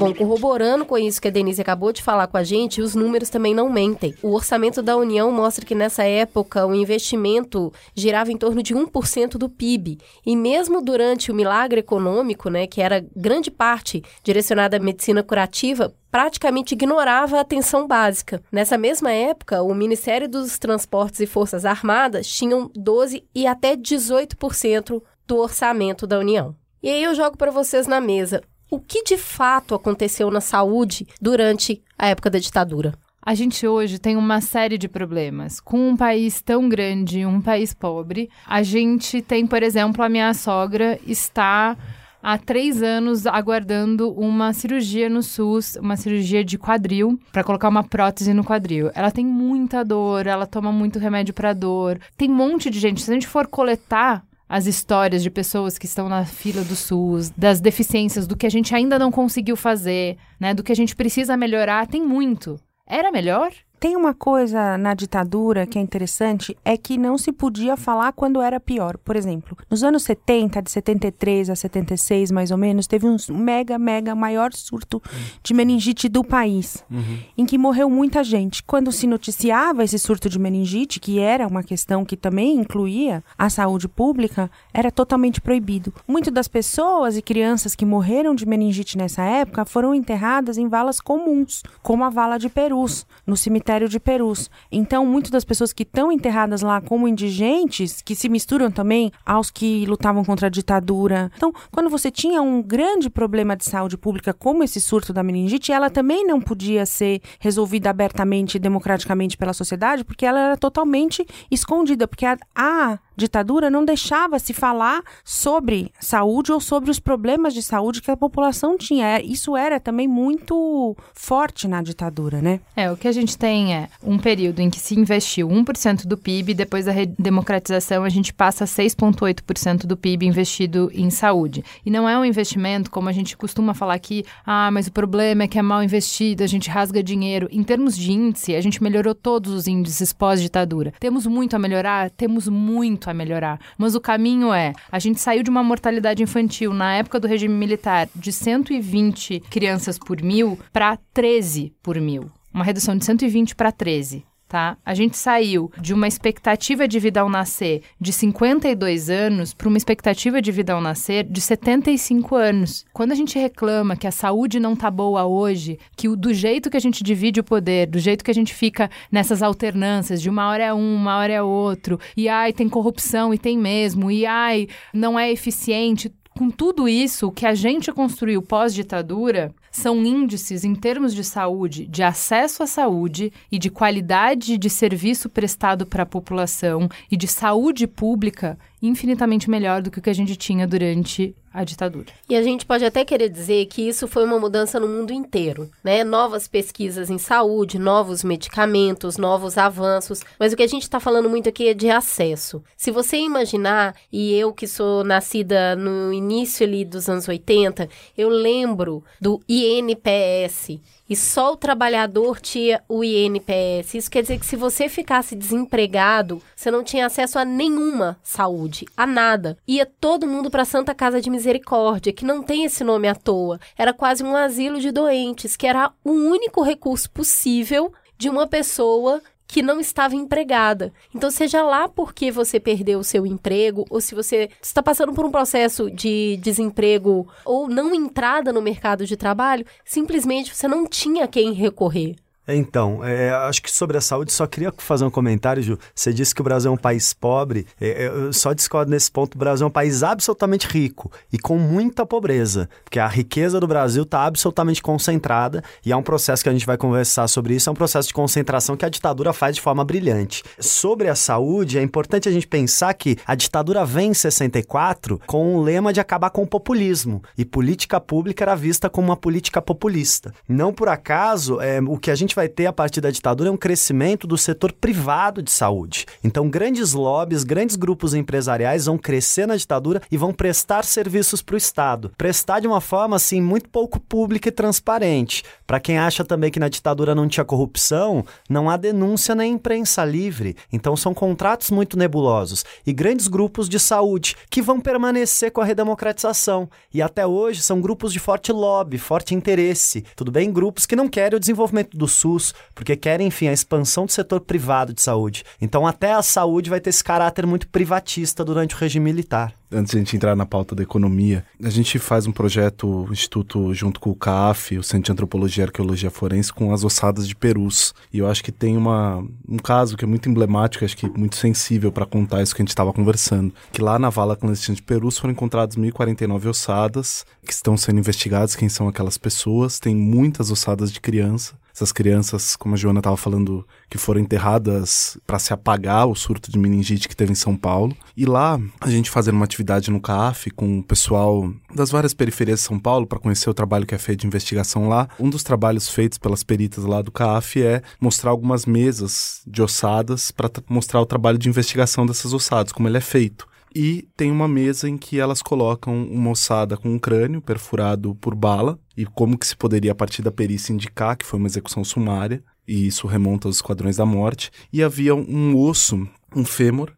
Bom, corroborando com isso que a Denise acabou de falar com a gente, os números também não mentem. O orçamento da União mostra que nessa época o investimento girava em torno de 1% do PIB. E mesmo durante o milagre econômico, né, que era grande parte direcionada à medicina curativa, praticamente ignorava a atenção básica. Nessa mesma época, o Ministério dos Transportes e Forças Armadas tinham 12 e até 18% do orçamento da União. E aí eu jogo para vocês na mesa o que de fato aconteceu na saúde durante a época da ditadura. A gente hoje tem uma série de problemas. Com um país tão grande, um país pobre, a gente tem, por exemplo, a minha sogra está há três anos aguardando uma cirurgia no SUS, uma cirurgia de quadril, para colocar uma prótese no quadril. Ela tem muita dor, ela toma muito remédio para dor. Tem um monte de gente. Se a gente for coletar as histórias de pessoas que estão na fila do SUS, das deficiências, do que a gente ainda não conseguiu fazer, né, do que a gente precisa melhorar, tem muito. Era melhor? Tem uma coisa na ditadura que é interessante, é que não se podia falar quando era pior. Por exemplo, nos anos 70, de 73 a 76, mais ou menos, teve um mega, mega maior surto de meningite do país, uhum. em que morreu muita gente. Quando se noticiava esse surto de meningite, que era uma questão que também incluía a saúde pública, era totalmente proibido. Muitas das pessoas e crianças que morreram de meningite nessa época foram enterradas em valas comuns, como a vala de Perus, no cemitério cemitério de Perus. Então, muitas das pessoas que estão enterradas lá como indigentes, que se misturam também aos que lutavam contra a ditadura. Então, quando você tinha um grande problema de saúde pública, como esse surto da meningite, ela também não podia ser resolvida abertamente e democraticamente pela sociedade, porque ela era totalmente escondida, porque a, a ditadura não deixava se falar sobre saúde ou sobre os problemas de saúde que a população tinha. É, isso era também muito forte na ditadura, né? É, o que a gente tem é um período em que se investiu 1% do PIB, depois da democratização a gente passa a 6,8% do PIB investido em saúde. E não é um investimento, como a gente costuma falar aqui, ah, mas o problema é que é mal investido, a gente rasga dinheiro. Em termos de índice, a gente melhorou todos os índices pós-ditadura. Temos muito a melhorar? Temos muito melhorar. Mas o caminho é: a gente saiu de uma mortalidade infantil na época do regime militar de 120 crianças por mil para 13 por mil. Uma redução de 120 para 13 tá? A gente saiu de uma expectativa de vida ao nascer de 52 anos para uma expectativa de vida ao nascer de 75 anos. Quando a gente reclama que a saúde não tá boa hoje, que o, do jeito que a gente divide o poder, do jeito que a gente fica nessas alternâncias, de uma hora é um, uma hora é outro, e ai, tem corrupção e tem mesmo, e ai, não é eficiente, com tudo isso, o que a gente construiu pós-ditadura são índices em termos de saúde, de acesso à saúde e de qualidade de serviço prestado para a população e de saúde pública infinitamente melhor do que o que a gente tinha durante a ditadura. E a gente pode até querer dizer que isso foi uma mudança no mundo inteiro, né? Novas pesquisas em saúde, novos medicamentos, novos avanços, mas o que a gente está falando muito aqui é de acesso. Se você imaginar, e eu que sou nascida no início ali dos anos 80, eu lembro do INPS, e só o trabalhador tinha o INPS. Isso quer dizer que se você ficasse desempregado, você não tinha acesso a nenhuma saúde, a nada. Ia todo mundo para Santa Casa de Misericórdia, que não tem esse nome à toa. Era quase um asilo de doentes, que era o único recurso possível de uma pessoa que não estava empregada. Então, seja lá porque você perdeu o seu emprego, ou se você está passando por um processo de desemprego ou não entrada no mercado de trabalho, simplesmente você não tinha quem recorrer. Então, é, acho que sobre a saúde, só queria fazer um comentário, Ju. Você disse que o Brasil é um país pobre. É, é eu só discordo nesse ponto. O Brasil é um país absolutamente rico e com muita pobreza, porque a riqueza do Brasil está absolutamente concentrada e é um processo que a gente vai conversar sobre isso. É um processo de concentração que a ditadura faz de forma brilhante. Sobre a saúde, é importante a gente pensar que a ditadura vem em 64 com o lema de acabar com o populismo e política pública era vista como uma política populista. Não por acaso, é, o que a gente vai vai ter a partir da ditadura é um crescimento do setor privado de saúde. Então, grandes lobbies, grandes grupos empresariais vão crescer na ditadura e vão prestar serviços para o Estado. Prestar de uma forma, assim, muito pouco pública e transparente. Para quem acha também que na ditadura não tinha corrupção, não há denúncia nem imprensa livre. Então, são contratos muito nebulosos. E grandes grupos de saúde que vão permanecer com a redemocratização. E até hoje são grupos de forte lobby, forte interesse. Tudo bem? Grupos que não querem o desenvolvimento do SUS, porque querem, enfim, a expansão do setor privado de saúde. Então, até a saúde vai ter esse caráter muito privatista durante o regime militar antes de a gente entrar na pauta da economia, a gente faz um projeto, o Instituto, junto com o CAF, o Centro de Antropologia e Arqueologia Forense, com as ossadas de perus. E eu acho que tem uma, um caso que é muito emblemático, acho que muito sensível para contar isso que a gente estava conversando. Que lá na vala clandestina de perus foram encontradas 1.049 ossadas, que estão sendo investigadas quem são aquelas pessoas. Tem muitas ossadas de criança essas crianças, como a Joana estava falando, que foram enterradas para se apagar o surto de meningite que teve em São Paulo. E lá, a gente fazendo uma atividade no CAF com o pessoal das várias periferias de São Paulo para conhecer o trabalho que é feito de investigação lá. Um dos trabalhos feitos pelas peritas lá do CAF é mostrar algumas mesas de ossadas para mostrar o trabalho de investigação dessas ossadas, como ele é feito. E tem uma mesa em que elas colocam uma ossada com um crânio perfurado por bala, e como que se poderia, a partir da perícia, indicar que foi uma execução sumária, e isso remonta aos Esquadrões da Morte. E havia um osso, um fêmur,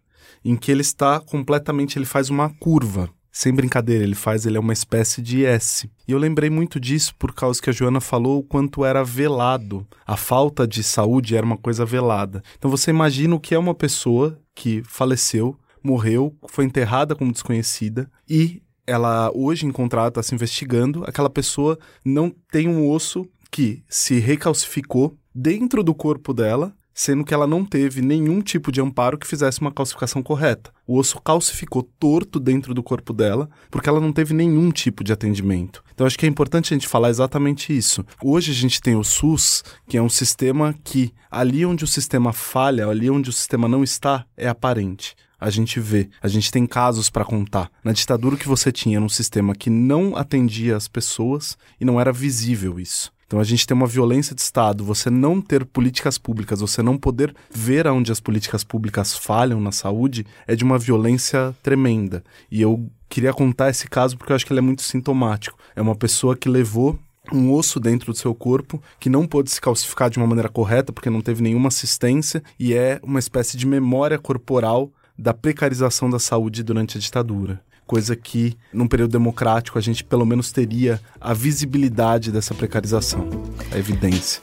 em que ele está completamente, ele faz uma curva. Sem brincadeira, ele faz, ele é uma espécie de S. E eu lembrei muito disso por causa que a Joana falou o quanto era velado. A falta de saúde era uma coisa velada. Então você imagina o que é uma pessoa que faleceu morreu, foi enterrada como desconhecida e ela hoje encontrada está se investigando. Aquela pessoa não tem um osso que se recalcificou dentro do corpo dela, sendo que ela não teve nenhum tipo de amparo que fizesse uma calcificação correta. O osso calcificou torto dentro do corpo dela, porque ela não teve nenhum tipo de atendimento. Então acho que é importante a gente falar exatamente isso. Hoje a gente tem o SUS, que é um sistema que ali onde o sistema falha, ali onde o sistema não está, é aparente a gente vê, a gente tem casos para contar. Na ditadura que você tinha num sistema que não atendia as pessoas e não era visível isso. Então a gente tem uma violência de Estado, você não ter políticas públicas, você não poder ver aonde as políticas públicas falham na saúde, é de uma violência tremenda. E eu queria contar esse caso porque eu acho que ele é muito sintomático. É uma pessoa que levou um osso dentro do seu corpo que não pôde se calcificar de uma maneira correta porque não teve nenhuma assistência e é uma espécie de memória corporal da precarização da saúde durante a ditadura. Coisa que, num período democrático, a gente pelo menos teria a visibilidade dessa precarização, a evidência.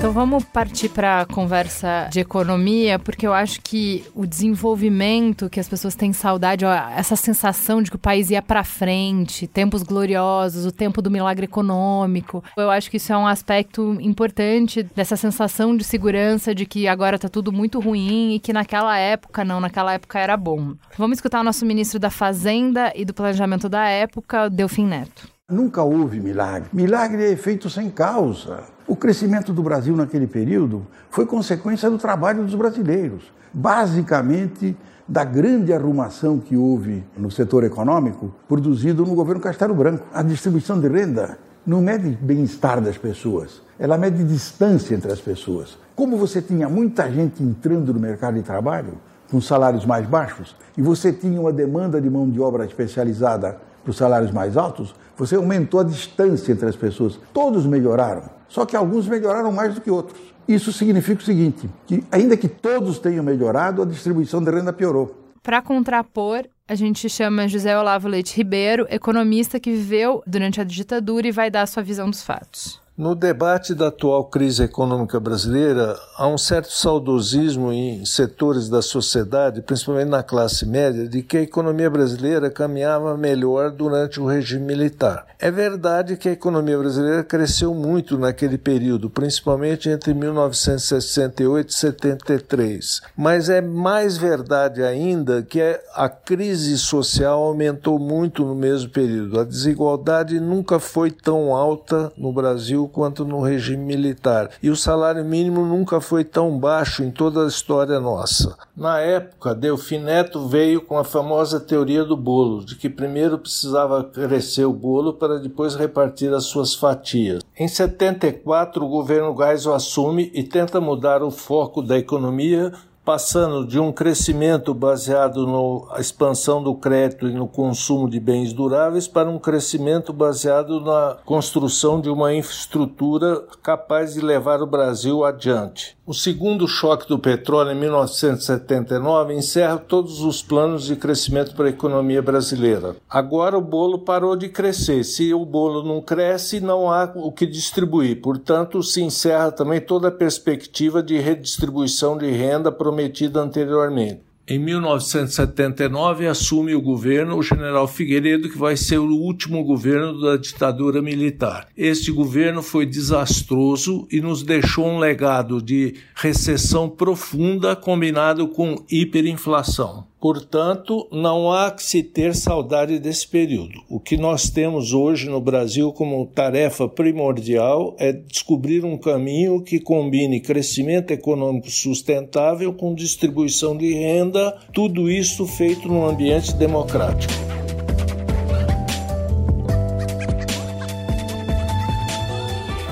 Então vamos partir para a conversa de economia, porque eu acho que o desenvolvimento que as pessoas têm saudade, ó, essa sensação de que o país ia para frente, tempos gloriosos, o tempo do milagre econômico. Eu acho que isso é um aspecto importante dessa sensação de segurança de que agora está tudo muito ruim e que naquela época não, naquela época era bom. Vamos escutar o nosso ministro da Fazenda e do Planejamento da época, Delfim Neto. Nunca houve milagre. Milagre é feito sem causa. O crescimento do Brasil naquele período foi consequência do trabalho dos brasileiros, basicamente da grande arrumação que houve no setor econômico produzido no governo Castelo Branco. A distribuição de renda não mede bem-estar das pessoas, ela mede distância entre as pessoas. Como você tinha muita gente entrando no mercado de trabalho com salários mais baixos e você tinha uma demanda de mão de obra especializada para os salários mais altos, você aumentou a distância entre as pessoas. Todos melhoraram, só que alguns melhoraram mais do que outros. Isso significa o seguinte: que ainda que todos tenham melhorado, a distribuição de renda piorou. Para contrapor, a gente chama José Olavo Leite Ribeiro, economista que viveu durante a ditadura e vai dar a sua visão dos fatos. No debate da atual crise econômica brasileira, há um certo saudosismo em setores da sociedade, principalmente na classe média, de que a economia brasileira caminhava melhor durante o regime militar. É verdade que a economia brasileira cresceu muito naquele período, principalmente entre 1968 e 73. Mas é mais verdade ainda que a crise social aumentou muito no mesmo período. A desigualdade nunca foi tão alta no Brasil quanto no regime militar. E o salário mínimo nunca foi tão baixo em toda a história nossa. Na época, Delfim Neto veio com a famosa teoria do bolo, de que primeiro precisava crescer o bolo para depois repartir as suas fatias. Em 74, o governo Geisel assume e tenta mudar o foco da economia passando de um crescimento baseado na expansão do crédito e no consumo de bens duráveis para um crescimento baseado na construção de uma infraestrutura capaz de levar o Brasil adiante. O segundo choque do petróleo em 1979 encerra todos os planos de crescimento para a economia brasileira. Agora o bolo parou de crescer. Se o bolo não cresce, não há o que distribuir. Portanto, se encerra também toda a perspectiva de redistribuição de renda prometida anteriormente. Em 1979 assume o governo o general Figueiredo, que vai ser o último governo da ditadura militar. Este governo foi desastroso e nos deixou um legado de recessão profunda combinado com hiperinflação. Portanto, não há que se ter saudade desse período. O que nós temos hoje no Brasil como tarefa primordial é descobrir um caminho que combine crescimento econômico sustentável com distribuição de renda, tudo isso feito num ambiente democrático.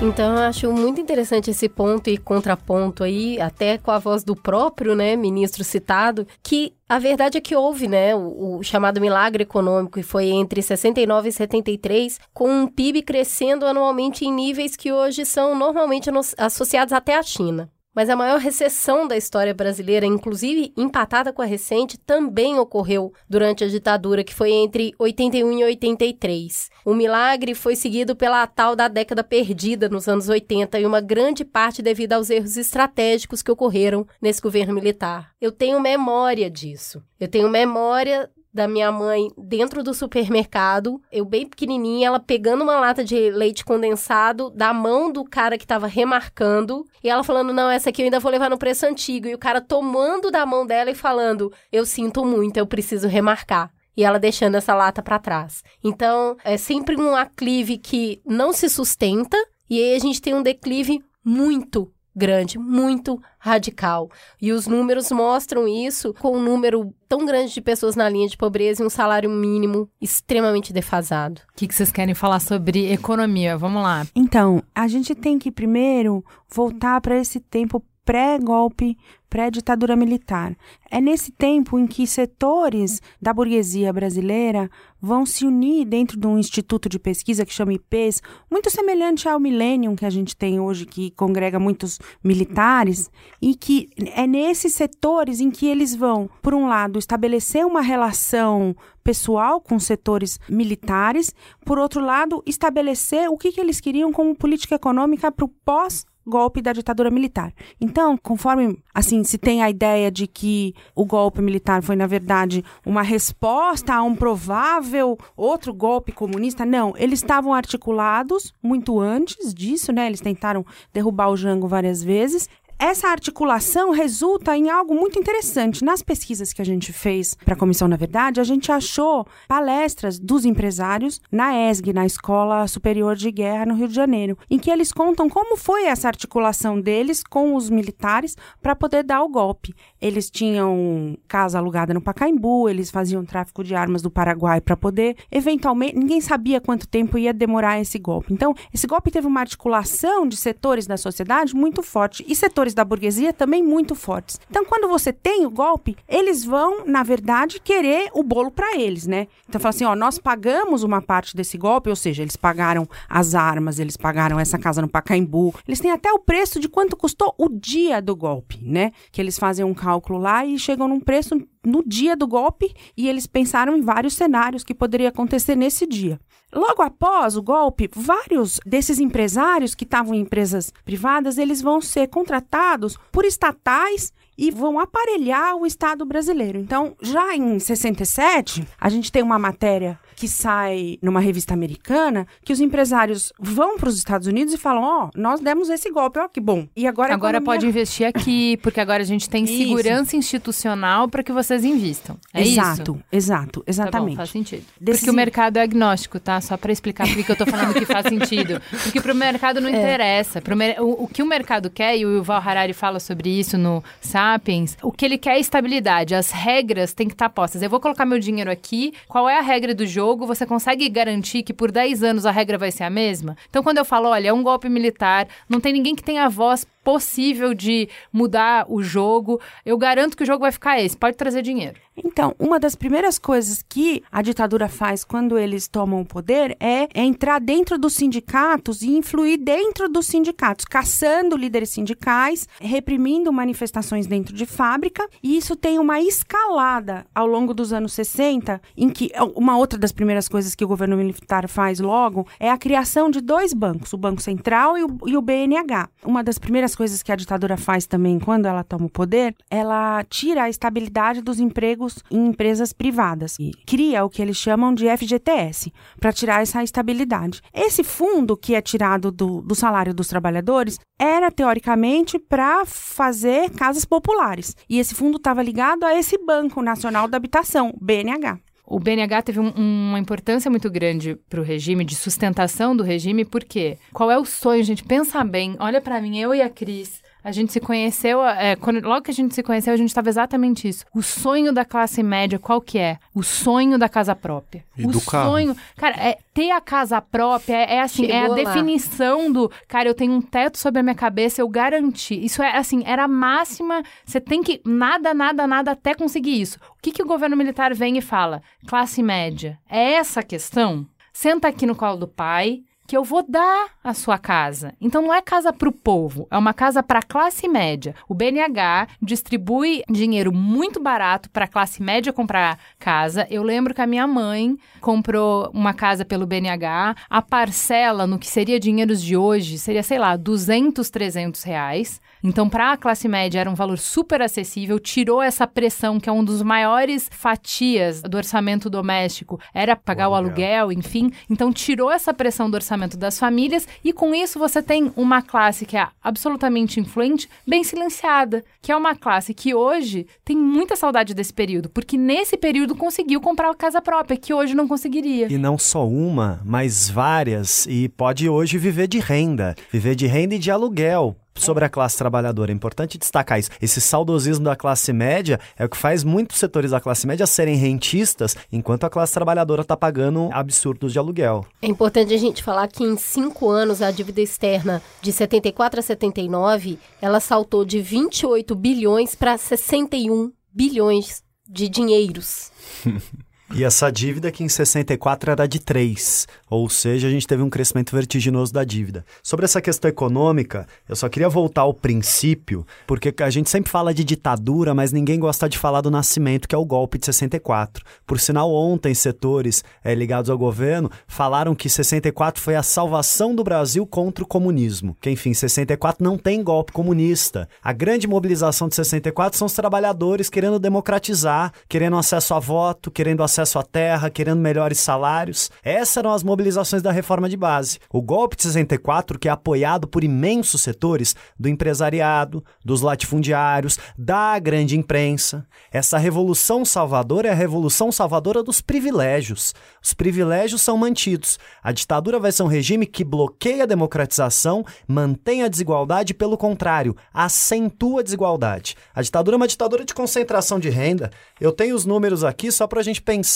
Então eu acho muito interessante esse ponto e contraponto aí, até com a voz do próprio, né, ministro citado, que a verdade é que houve, né, o, o, chamado milagre econômico, e foi entre 69 e 73, com um PIB crescendo anualmente em níveis que hoje são normalmente associados até à China. Mas a maior recessão da história brasileira, inclusive empatada com a recente, também ocorreu durante a ditadura, que foi entre 81 e 83. O milagre foi seguido pela tal da década perdida nos anos 80 e uma grande parte devido aos erros estratégicos que ocorreram nesse governo militar. Eu tenho memória disso. Eu tenho memória da minha mãe dentro do supermercado, eu bem pequenininha, ela pegando uma lata de leite condensado da mão do cara que tava remarcando, e ela falando: "Não, essa aqui eu ainda vou levar no preço antigo". E o cara tomando da mão dela e falando: "Eu sinto muito, eu preciso remarcar" e ela deixando essa lata para trás. Então, é sempre um aclive que não se sustenta e aí a gente tem um declive muito grande, muito radical. E os números mostram isso com um número tão grande de pessoas na linha de pobreza e um salário mínimo extremamente defasado. O que, que vocês querem falar sobre economia? Vamos lá. Então, a gente tem que primeiro voltar para esse tempo pré-golpe, pré-ditadura militar. É nesse tempo em que setores da burguesia brasileira vão se unir dentro de um instituto de pesquisa que chama IPES, muito semelhante ao Millennium que a gente tem hoje, que congrega muitos militares, e que é nesses setores em que eles vão, por um lado, estabelecer uma relação pessoal com setores militares, por outro lado, estabelecer o que, que eles queriam como política econômica para o pós golpe da ditadura militar. Então, conforme assim se tem a ideia de que o golpe militar foi na verdade uma resposta a um provável outro golpe comunista, não, eles estavam articulados muito antes disso, né? Eles tentaram derrubar o Jango várias vezes. Essa articulação resulta em algo muito interessante. Nas pesquisas que a gente fez para a comissão, na verdade, a gente achou palestras dos empresários na ESG, na Escola Superior de Guerra no Rio de Janeiro, em que eles contam como foi essa articulação deles com os militares para poder dar o golpe. Eles tinham casa alugada no Pacaembu, eles faziam tráfico de armas do Paraguai para poder, eventualmente, ninguém sabia quanto tempo ia demorar esse golpe. Então, esse golpe teve uma articulação de setores da sociedade muito forte e setores setores da burguesia também muito fortes. Então, quando você tem o golpe, eles vão, na verdade, querer o bolo para eles, né? Então, fala assim: ó, nós pagamos uma parte desse golpe, ou seja, eles pagaram as armas, eles pagaram essa casa no Pacaembu, eles têm até o preço de quanto custou o dia do golpe, né? Que eles fazem um cálculo lá e chegam num preço no dia do golpe e eles pensaram em vários cenários que poderia acontecer nesse dia. Logo após o golpe, vários desses empresários que estavam em empresas privadas, eles vão ser contratados por estatais e vão aparelhar o Estado brasileiro. Então, já em 67, a gente tem uma matéria que sai numa revista americana que os empresários vão para os Estados Unidos e falam: Ó, oh, nós demos esse golpe, ó, que bom. E agora Agora economia... pode investir aqui, porque agora a gente tem Isso. segurança institucional para que vocês invistam. É exato, isso? exato, exatamente. Tá bom, faz sentido. Desse- Porque o mercado é agnóstico, tá? Só para explicar por que eu tô falando que faz sentido. Porque pro mercado não É. interessa. Pro mer- o, o que o mercado quer, e o Yuval Harari fala sobre isso no Sapiens, o que ele quer é estabilidade. As regras têm que estar postas. Eu vou colocar meu dinheiro aqui, qual é a regra do jogo? Você consegue garantir que por 10 anos a regra vai ser a mesma? Então, quando eu falo, olha, é um golpe militar, não tem ninguém que tenha voz possível de mudar o jogo, eu garanto que o jogo vai ficar esse. Pode trazer dinheiro. Então, uma das primeiras coisas que a ditadura faz quando eles tomam o poder é, entrar dentro dos sindicatos e influir dentro dos sindicatos, caçando líderes sindicais, reprimindo manifestações dentro de fábrica. E isso tem uma escalada ao longo dos anos 60, em que uma outra das primeiras coisas que o governo militar faz logo é a criação de dois bancos, o Banco Central e o, e o BNH. Uma das primeiras coisas que a ditadura faz também quando ela toma o poder, ela tira a estabilidade dos empregos em empresas privadas e cria o que eles chamam de FGTS para tirar essa estabilidade. Esse fundo que é tirado do, do salário dos trabalhadores era teoricamente para fazer casas populares e esse fundo estava ligado a esse Banco Nacional da Habitação, BNH. O BNH teve um- uma importância muito grande para o regime, de sustentação do regime, porque qual é o sonho, gente? Pensa bem, olha para mim, eu e a Cris. A gente se conheceu, é, quando, logo que a gente se conheceu, a gente estava exatamente isso. O sonho da classe média, qual que é? O sonho da casa própria. E o do carro. sonho, cara, é ter a casa própria, é, é assim, é a Chegou lá. definição do, cara, eu tenho um teto sobre a minha cabeça, eu garanti. Isso é assim, era a máxima, você tem que nada, nada, nada até conseguir isso. O que que o governo militar vem e fala? Classe média, é essa a questão? Senta aqui no colo do pai, que eu vou dar a sua casa. Então não é casa para o povo, é uma casa para a classe média. O BNH distribui dinheiro muito barato para a classe média comprar casa. Eu lembro que a minha mãe comprou uma casa pelo BNH, a parcela no que seria dinheiros de hoje seria, sei lá, 200, 300 reais. Então, para a classe média era um valor super acessível, tirou essa pressão que é um dos maiores fatias do orçamento doméstico, era pagar o aluguel, enfim. Então, tirou essa pressão do orçamento das famílias e com isso você tem uma classe que é absolutamente influente, bem silenciada, que é uma classe que hoje tem muita saudade desse período, porque nesse período conseguiu comprar a casa própria, que hoje não conseguiria. E não só uma, mas várias. E pode hoje viver de renda. Viver de renda e de aluguel. Sobre a classe trabalhadora, é importante destacar isso. Esse saudosismo da classe média é o que faz muitos setores da classe média serem rentistas, enquanto a classe trabalhadora está pagando absurdos de aluguel. É importante a gente falar que em cinco anos a dívida externa de 74 a 79 ela saltou de 28 bilhões para 61 bilhões de dinheiros. E essa dívida que em 64 era de 3, ou seja, a gente teve um crescimento vertiginoso da dívida. Sobre essa questão econômica, eu só queria voltar ao princípio, porque a gente sempre fala de ditadura, mas ninguém gosta de falar do nascimento, que é o golpe de 64. Por sinal, ontem, setores eh, ligados ao governo falaram que 64 foi a salvação do Brasil contra o comunismo. Que, enfim, 64 não tem golpe comunista. A grande mobilização de 64 são os trabalhadores querendo democratizar, querendo acesso a voto, querendo acesso à terra, querendo melhores salários. Essas eram as mobilizações da reforma de base. O golpe de 64, que é apoiado por imensos setores do empresariado, dos latifundiários, da grande imprensa. Essa revolução salvadora é a revolução salvadora dos privilégios. Os privilégios são mantidos. A ditadura vai ser um regime que bloqueia a democratização, mantém a desigualdade pelo contrário, acentua a desigualdade. A ditadura é uma ditadura de concentração de renda. Eu tenho os números aqui só para a gente pensar.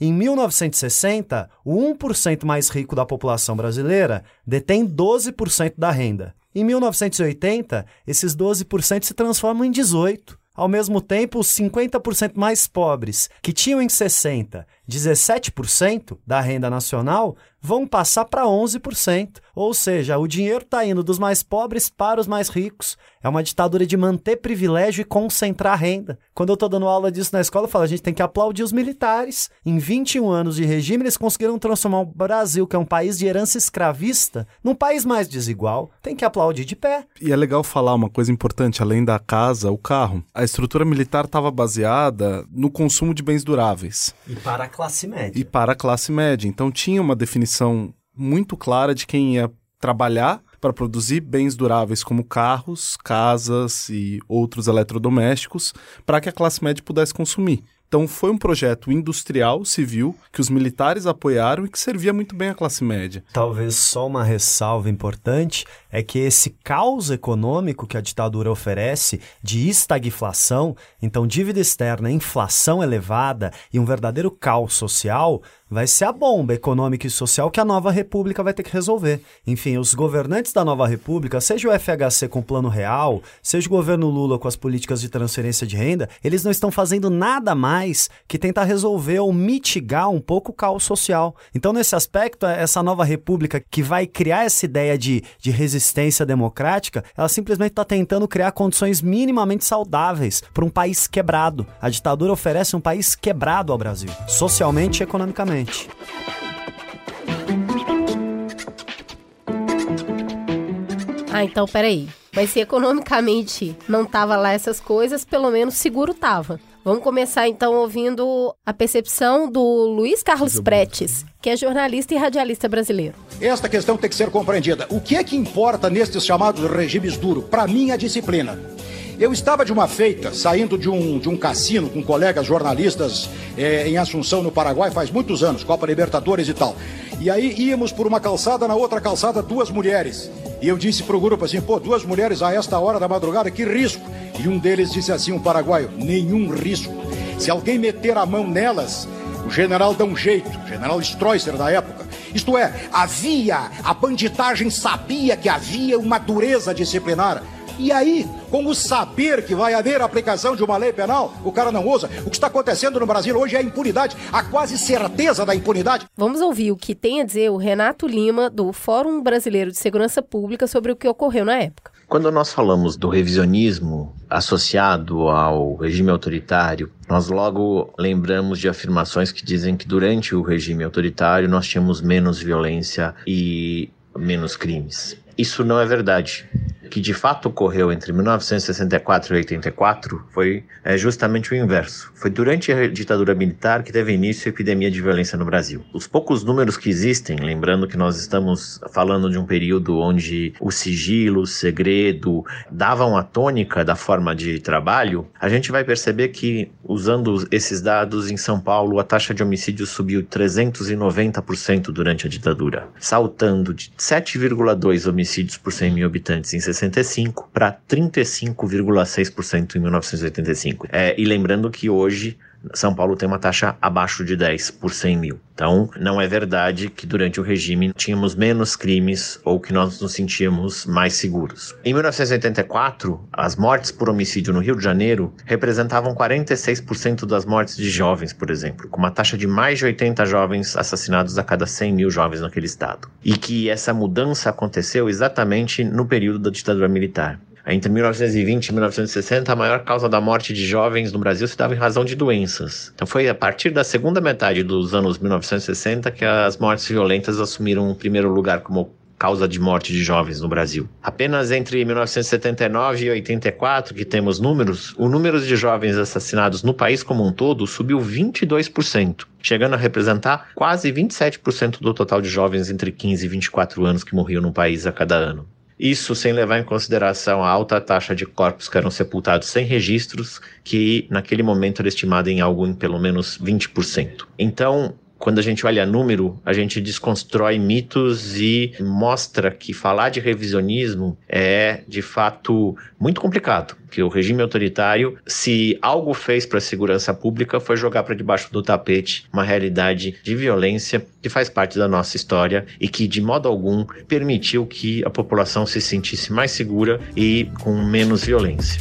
Em 1960, o 1% mais rico da população brasileira detém 12% da renda. Em 1980, esses 12% se transformam em 18%. Ao mesmo tempo, os 50% mais pobres, que tinham em 60 17% da renda nacional vão passar para 11%. Ou seja, o dinheiro está indo dos mais pobres para os mais ricos. É uma ditadura de manter privilégio e concentrar renda. Quando eu estou dando aula disso na escola, eu falo: a gente tem que aplaudir os militares. Em 21 anos de regime, eles conseguiram transformar o Brasil, que é um país de herança escravista, num país mais desigual. Tem que aplaudir de pé. E é legal falar uma coisa importante: além da casa, o carro. A estrutura militar estava baseada no consumo de bens duráveis. E para classe média. E para a classe média. Então tinha uma definição muito clara de quem ia trabalhar para produzir bens duráveis como carros, casas e outros eletrodomésticos para que a classe média pudesse consumir. Então foi um projeto industrial, civil, que os militares apoiaram e que servia muito bem à classe média. Talvez só uma ressalva importante é que esse caos econômico que a ditadura oferece de estagflação, então dívida externa, inflação elevada e um verdadeiro caos social, vai ser a bomba econômica e social que a nova república vai ter que resolver. Enfim, os governantes da nova república, seja o FHC com o plano real, seja o governo Lula com as políticas de transferência de renda, eles não estão fazendo nada mais que tentar resolver ou mitigar um pouco o caos social. Então, nesse aspecto, essa nova república que vai criar essa ideia de, de resistência democrática, ela simplesmente está tentando criar condições minimamente saudáveis para um país quebrado. A ditadura oferece um país quebrado ao Brasil, socialmente e economicamente. Ah, então peraí. Mas se economicamente não tava lá essas coisas, pelo menos seguro tava. Vamos começar então ouvindo a percepção do Luiz Carlos Pretes, que é jornalista e radialista brasileiro. Esta questão tem que ser compreendida. O que é que importa nestes chamados regimes duros? Para mim, a disciplina. Eu estava de uma feita, saindo de um, de um cassino com colegas jornalistas é, em Assunção, no Paraguai, faz muitos anos, Copa Libertadores e tal. E aí íamos por uma calçada, na outra calçada, duas mulheres. E eu disse pro grupo assim, pô, duas mulheres a esta hora da madrugada, que risco. E um deles disse assim, um paraguaio, nenhum risco. Se alguém meter a mão nelas, o general dá um jeito, o general Stroesser da época. Isto é, havia, a banditagem sabia que havia uma dureza disciplinar. E aí, com o saber que vai haver a aplicação de uma lei penal, o cara não usa. O que está acontecendo no Brasil hoje é a impunidade, a quase certeza da impunidade. Vamos ouvir o que tem a dizer o Renato Lima, do Fórum Brasileiro de Segurança Pública, sobre o que ocorreu na época. Quando nós falamos do revisionismo associado ao regime autoritário, nós logo lembramos de afirmações que dizem que durante o regime autoritário nós tínhamos menos violência e menos crimes. Isso não é verdade. Que de fato ocorreu entre 1964 e 84 foi é, justamente o inverso. Foi durante a ditadura militar que teve início a epidemia de violência no Brasil. Os poucos números que existem, lembrando que nós estamos falando de um período onde o sigilo, o segredo davam a tônica da forma de trabalho, a gente vai perceber que, usando esses dados, em São Paulo a taxa de homicídio subiu 390% durante a ditadura, saltando de 7,2 homicídios por 100 mil habitantes em 65 para 35,6% em 1985. É, e lembrando que hoje são Paulo tem uma taxa abaixo de 10 por 100 mil. Então, não é verdade que durante o regime tínhamos menos crimes ou que nós nos sentíamos mais seguros. Em 1984, as mortes por homicídio no Rio de Janeiro representavam 46% das mortes de jovens, por exemplo, com uma taxa de mais de 80 jovens assassinados a cada 100 mil jovens naquele estado. E que essa mudança aconteceu exatamente no período da ditadura militar. Entre 1920 e 1960, a maior causa da morte de jovens no Brasil se dava em razão de doenças. Então foi a partir da segunda metade dos anos 1960 que as mortes violentas assumiram o primeiro lugar como causa de morte de jovens no Brasil. Apenas entre 1979 e 84, que temos números, o número de jovens assassinados no país como um todo subiu 22%, chegando a representar quase 27% do total de jovens entre 15 e 24 anos que morriam no país a cada ano. Isso sem levar em consideração a alta taxa de corpos que eram sepultados sem registros, que naquele momento era estimada em algo em pelo menos 20%. Então, quando a gente olha número, a gente desconstrói mitos e mostra que falar de revisionismo é, de fato, muito complicado. Que o regime autoritário, se algo fez para a segurança pública, foi jogar para debaixo do tapete uma realidade de violência que faz parte da nossa história e que, de modo algum, permitiu que a população se sentisse mais segura e com menos violência.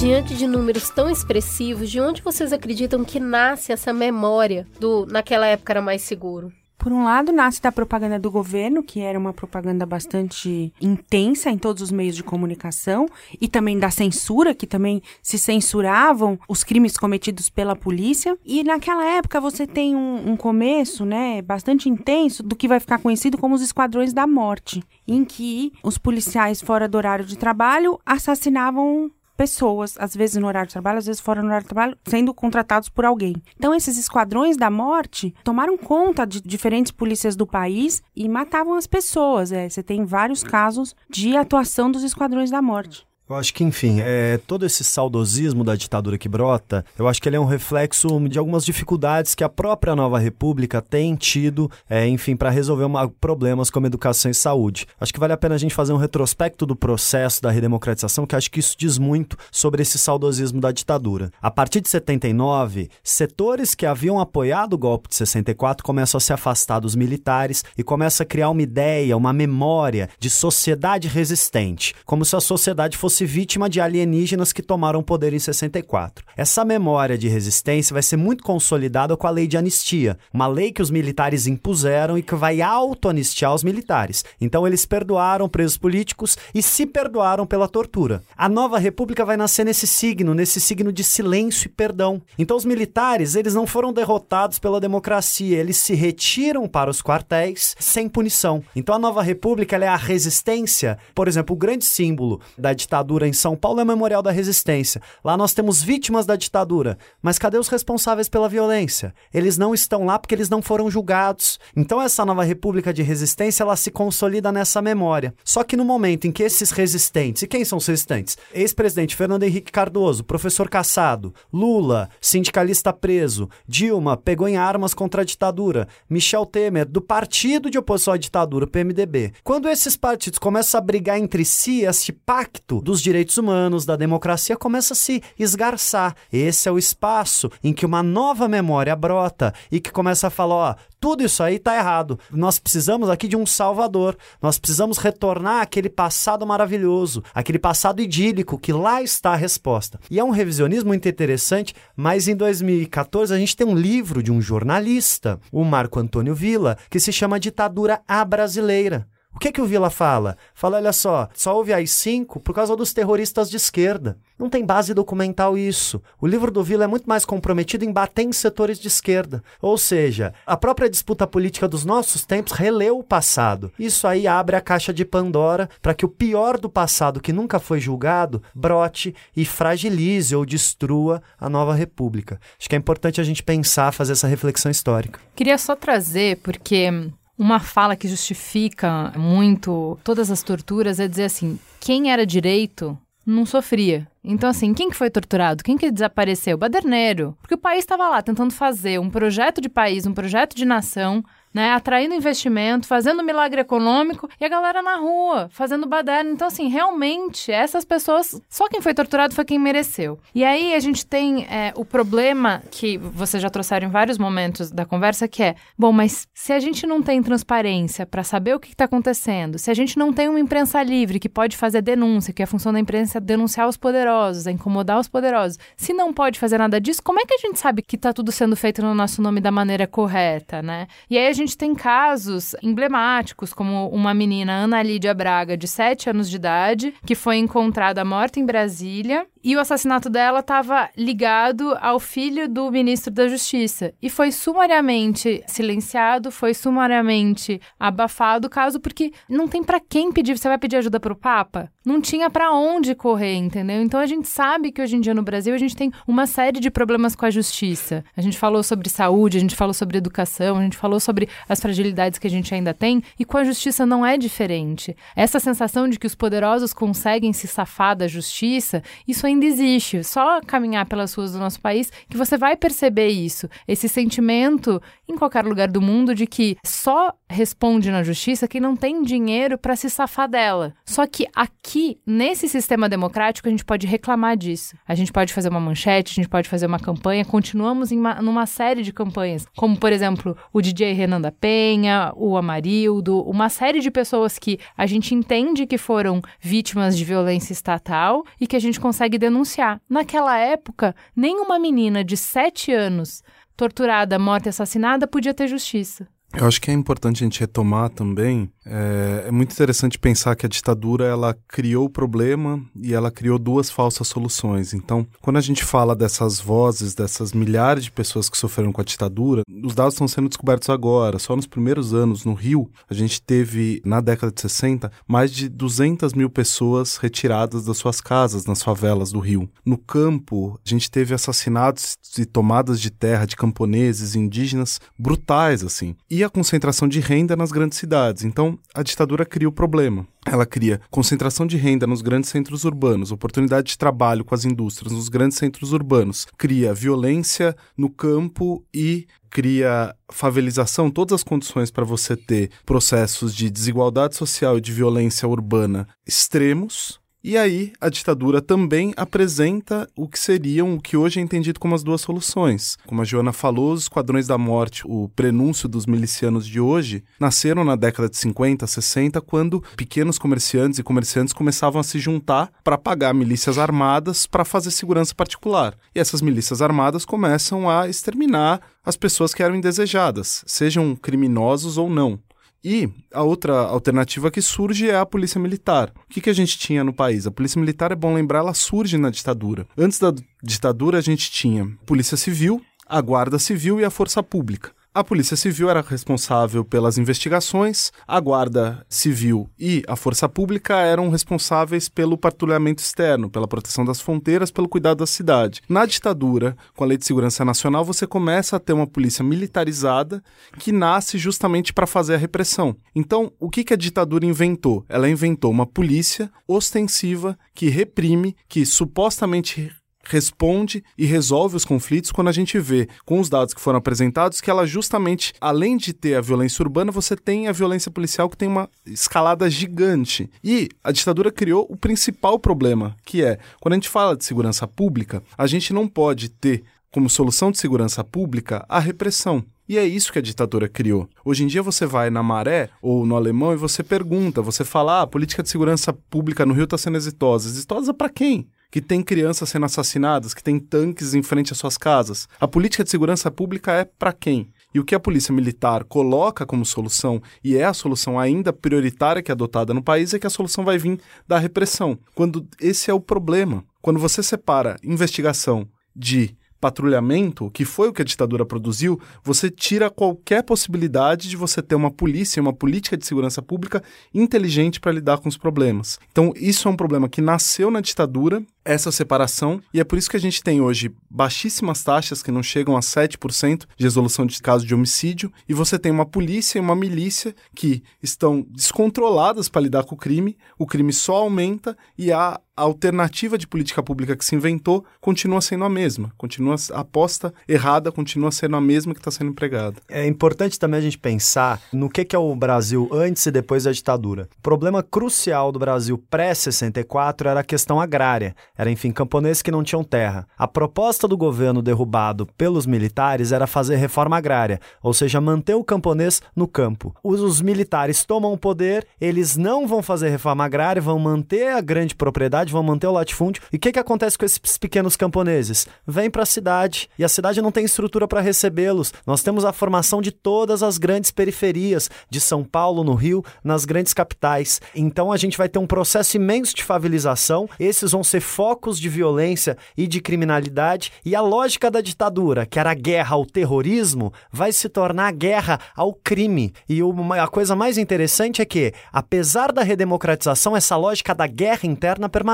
Diante de números tão expressivos, de onde vocês acreditam que nasce essa memória do naquela época era mais seguro? Por um lado, nasce da propaganda do governo, que era uma propaganda bastante intensa em todos os meios de comunicação, e também da censura, que também se censuravam os crimes cometidos pela polícia. E naquela época você tem um, um começo, né, bastante intenso do que vai ficar conhecido como os esquadrões da morte, em que os policiais fora do horário de trabalho assassinavam pessoas, às vezes no horário de trabalho, às vezes fora no horário de trabalho, sendo contratados por alguém. Então, esses esquadrões da morte tomaram conta de diferentes polícias do país e matavam as pessoas. É, você tem vários casos de atuação dos esquadrões da morte. Eu acho que, enfim, é, todo esse saudosismo da ditadura que brota, eu acho que ele é um reflexo de algumas dificuldades que a própria nova república tem tido, é, enfim, para resolver uma, problemas como educação e saúde. Acho que vale a pena a gente fazer um retrospecto do processo da redemocratização, que acho que isso diz muito sobre esse saudosismo da ditadura. A partir de 79, setores que haviam apoiado o golpe de 64 começam a se afastar dos militares e começam a criar uma ideia, uma memória de sociedade resistente, como se a sociedade fosse fosse vítima de alienígenas que tomaram poder em 64. Essa memória de resistência vai ser muito consolidada com a lei de anistia, uma lei que os militares impuseram e que vai auto-anistiar os militares. Então eles perdoaram presos políticos e se perdoaram pela tortura. A nova república vai nascer nesse signo, nesse signo de silêncio e perdão. Então os militares, eles não foram derrotados pela democracia, eles se retiram para os quartéis sem punição. Então a nova república é a resistência, por exemplo, o grande símbolo da ditadura ditadura em São Paulo é o Memorial da Resistência. Lá nós temos vítimas da ditadura. Mas cadê os responsáveis pela violência? Eles não estão lá porque eles não foram julgados. Então essa nova república de resistência, ela se consolida nessa memória. Só que no momento em que esses resistentes, e quem são os resistentes? Ex-presidente Fernando Henrique Cardoso, professor caçado, Lula, sindicalista preso, Dilma pegou em armas contra a ditadura, Michel Temer, do partido de oposição à ditadura, PMDB. Quando esses partidos começam a brigar entre si, esse pacto dos direitos humanos, da democracia, começa a se esgarçar. Esse é o espaço em que uma nova memória brota e que começa a falar: ó, tudo isso aí está errado. Nós precisamos aqui de um salvador. Nós precisamos retornar àquele passado maravilhoso, aquele passado idílico, que lá está a resposta. E é um revisionismo muito interessante, mas em 2014 a gente tem um livro de um jornalista, o Marco Antônio Villa, que se chama Ditadura a Brasileira. O que, que o Vila fala? Fala, olha só, só houve AI-5 por causa dos terroristas de esquerda. Não tem base documental isso. O livro do Vila é muito mais comprometido em bater em setores de esquerda. Ou seja, a própria disputa política dos nossos tempos releu o passado. Isso aí abre a caixa de Pandora para que o pior do passado, que nunca foi julgado, brote e fragilize ou destrua a nova república. Acho que é importante a gente pensar, fazer essa reflexão histórica. Queria só trazer, porque uma fala que justifica muito todas as torturas é dizer assim: quem era direito não sofria. Então, assim, quem que foi torturado? Quem que desapareceu? Baderneiro. Porque o país estava lá tentando fazer um projeto de país, um projeto de nação, né, atraindo investimento, fazendo milagre econômico e a galera na rua, fazendo baderna. Então, assim, realmente, essas pessoas, só quem foi torturado foi quem mereceu. E aí a gente tem é, o problema que vocês já trouxeram em vários momentos da conversa, que é, bom, mas se a gente não tem transparência para saber o que está acontecendo, se a gente não tem uma imprensa livre que pode fazer denúncia, que é a função da imprensa é denunciar os poderosos, é incomodar os poderosos, se não pode fazer nada disso, como é que a gente sabe que está tudo sendo feito no nosso nome da maneira correta, né? E aí a gente tem casos emblemáticos, como uma menina, Ana Lídia Braga, de 7 anos de idade, que foi encontrada morta em Brasília e o assassinato dela estava ligado ao filho do ministro da Justiça. E foi sumariamente silenciado, foi sumariamente abafado o caso, porque não tem para quem pedir. Você vai pedir ajuda para o Papa? Não tinha para onde correr, entendeu? Então a gente sabe que hoje em dia no Brasil a gente tem uma série de problemas com a justiça. A gente falou sobre saúde, a gente falou sobre educação, a gente falou sobre as fragilidades que a gente ainda tem, e com a justiça não é diferente. Essa sensação de que os poderosos conseguem se safar da justiça, isso ainda existe. Só caminhar pelas ruas do nosso país que você vai perceber isso. Esse sentimento em qualquer lugar do mundo de que só responde na justiça quem não tem dinheiro para se safar dela. Só que aqui, nesse sistema democrático, a gente pode reclamar disso. A gente pode fazer uma manchete, a gente pode fazer uma campanha. Continuamos em uma, numa série de campanhas, como por exemplo o DJ Renan da Penha, o Amarildo, uma série de pessoas que a gente entende que foram vítimas de violência estatal e que a gente consegue denunciar. Naquela época, nenhuma menina de 7 anos torturada, morta e assassinada podia ter justiça. Eu acho que é importante a gente retomar também. É, é, muito interessante pensar que a ditadura ela criou o problema e ela criou duas falsas soluções. Então, quando a gente fala dessas vozes, dessas milhares de pessoas que sofreram com a ditadura, os dados estão sendo descobertos agora. Só nos primeiros anos, no Rio, a gente teve, na década de 60, mais de 200 mil pessoas retiradas das suas casas nas favelas do Rio. No campo, a gente teve assassinatos e tomadas de terra de camponeses, indígenas, brutais, assim. E a concentração de renda nas grandes cidades. Então, a ditadura cria o problema. Ela cria concentração de renda nos grandes centros urbanos, oportunidade de trabalho com as indústrias nos grandes centros urbanos, cria violência no campo e cria favelização, todas as condições para você ter processos de desigualdade social e de violência urbana extremos e aí, a ditadura também apresenta o que seriam o que hoje é entendido como as duas soluções. Como a Joana falou, os Esquadrões da Morte, o prenúncio dos milicianos de hoje, nasceram na década de 50, 60, quando pequenos comerciantes e comerciantes começavam a se juntar para pagar milícias armadas para fazer segurança particular. E essas milícias armadas começam a exterminar as pessoas que eram indesejadas, sejam criminosos ou não. E a outra alternativa que surge é a polícia militar. O que, que a gente tinha no país? A polícia militar, é bom lembrar, ela surge na ditadura. Antes da ditadura, a gente tinha polícia civil, a guarda civil e a força pública. A Polícia Civil era responsável pelas investigações, a Guarda Civil e a Força Pública eram responsáveis pelo patrulhamento externo, pela proteção das fronteiras, pelo cuidado da cidade. Na ditadura, com a Lei de Segurança Nacional, você começa a ter uma polícia militarizada que nasce justamente para fazer a repressão. Então, o que, que a ditadura inventou? Ela inventou uma polícia ostensiva que reprime, que supostamente responde e resolve os conflitos quando a gente vê, com os dados que foram apresentados, que ela justamente, além de ter a violência urbana, você tem a violência policial que tem uma escalada gigante. E a ditadura criou o principal problema, que é, quando a gente fala de segurança pública, a gente não pode ter como solução de segurança pública a repressão. E é isso que a ditadura criou. Hoje em dia você vai na Maré ou no Alemão e você pergunta, você fala, ah, a política de segurança pública no Rio está sendo exitosa. Exitosa para quem? Que tem crianças sendo assassinadas, que tem tanques em frente às suas casas. A política de segurança pública é para quem? E o que a polícia militar coloca como solução, e é a solução ainda prioritária que é adotada no país, é que a solução vai vir da repressão. Quando esse é o problema. Quando você separa investigação de patrulhamento, que foi o que a ditadura produziu, você tira qualquer possibilidade de você ter uma polícia, uma política de segurança pública inteligente para lidar com os problemas. Então, isso é um problema que nasceu na ditadura essa separação, e é por isso que a gente tem hoje baixíssimas taxas, que não chegam a 7% de resolução de casos de homicídio, e você tem uma polícia e uma milícia que estão descontroladas para lidar com o crime, o crime só aumenta e a alternativa de política pública que se inventou continua sendo a mesma, continua a aposta errada continua sendo a mesma que está sendo empregada. É importante também a gente pensar no que, que é o Brasil antes e depois da ditadura. O problema crucial do Brasil pré-64 era a questão agrária. Era, enfim, camponeses que não tinham terra. A proposta do governo derrubado pelos militares era fazer reforma agrária, ou seja, manter o camponês no campo. Os, os militares tomam o poder, eles não vão fazer reforma agrária, vão manter a grande propriedade, vão manter o latifúndio. E o que, que acontece com esses pequenos camponeses? Vêm para a cidade e a cidade não tem estrutura para recebê-los. Nós temos a formação de todas as grandes periferias, de São Paulo, no Rio, nas grandes capitais. Então a gente vai ter um processo imenso de favelização, esses vão ser focos de violência e de criminalidade, e a lógica da ditadura, que era a guerra ao terrorismo, vai se tornar a guerra ao crime. E uma, a coisa mais interessante é que, apesar da redemocratização, essa lógica da guerra interna permanece.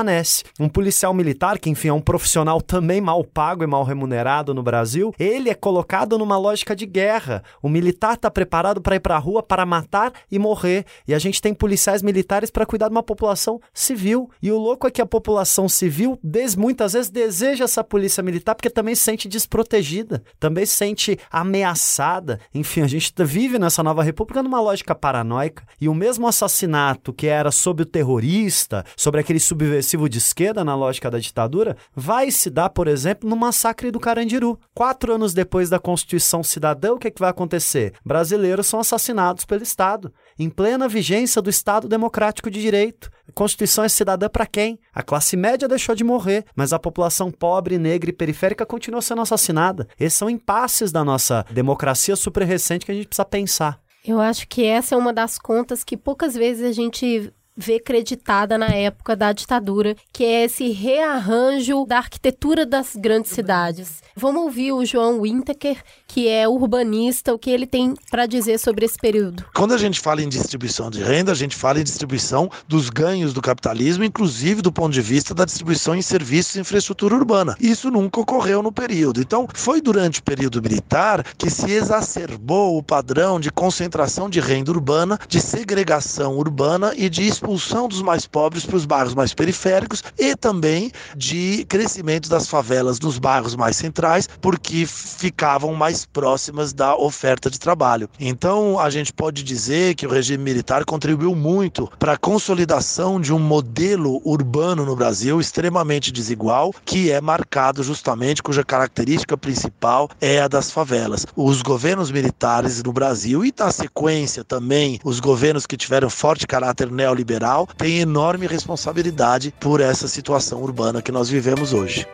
Um policial militar, que enfim é um profissional também mal pago e mal remunerado no Brasil, ele é colocado numa lógica de guerra. O militar está preparado para ir para a rua para matar e morrer. E a gente tem policiais militares para cuidar de uma população civil. E o louco é que a população civil muitas vezes deseja essa polícia militar porque também se sente desprotegida, também se sente ameaçada. Enfim, a gente vive nessa nova república numa lógica paranoica. E o mesmo assassinato que era sobre o terrorista, sobre aquele subversivo de esquerda na lógica da ditadura, vai se dar, por exemplo, no massacre do Carandiru. Quatro anos depois da Constituição Cidadã, o que, é que vai acontecer? Brasileiros são assassinados pelo Estado, em plena vigência do Estado Democrático de Direito. A Constituição é cidadã para quem? A classe média deixou de morrer, mas a população pobre, negra e periférica continua sendo assassinada. Esses são impasses da nossa democracia super recente que a gente precisa pensar. Eu acho que essa é uma das contas que poucas vezes a gente vê creditada na época da ditadura, que é esse rearranjo da arquitetura das grandes cidades. Vamos ouvir o João Winteker, que é urbanista, o que ele tem para dizer sobre esse período. Quando a gente fala em distribuição de renda, a gente fala em distribuição dos ganhos do capitalismo, inclusive do ponto de vista da distribuição em serviços e infraestrutura urbana. Isso nunca ocorreu no período. Então, foi durante o período militar que se exacerbou o padrão de concentração de renda urbana, de segregação urbana e de expulsão dos mais pobres para os bairros mais periféricos e também de crescimento das favelas nos bairros mais centrais, porque ficavam mais próximas da oferta de trabalho. Então, a gente pode dizer que o regime militar contribuiu muito para a consolidação de um modelo urbano no Brasil extremamente desigual, que é marcado justamente cuja característica principal é a das favelas. Os governos militares no Brasil e na sequência também os governos que tiveram forte caráter neoliberal têm enorme responsabilidade por essa situação urbana que nós vivemos hoje.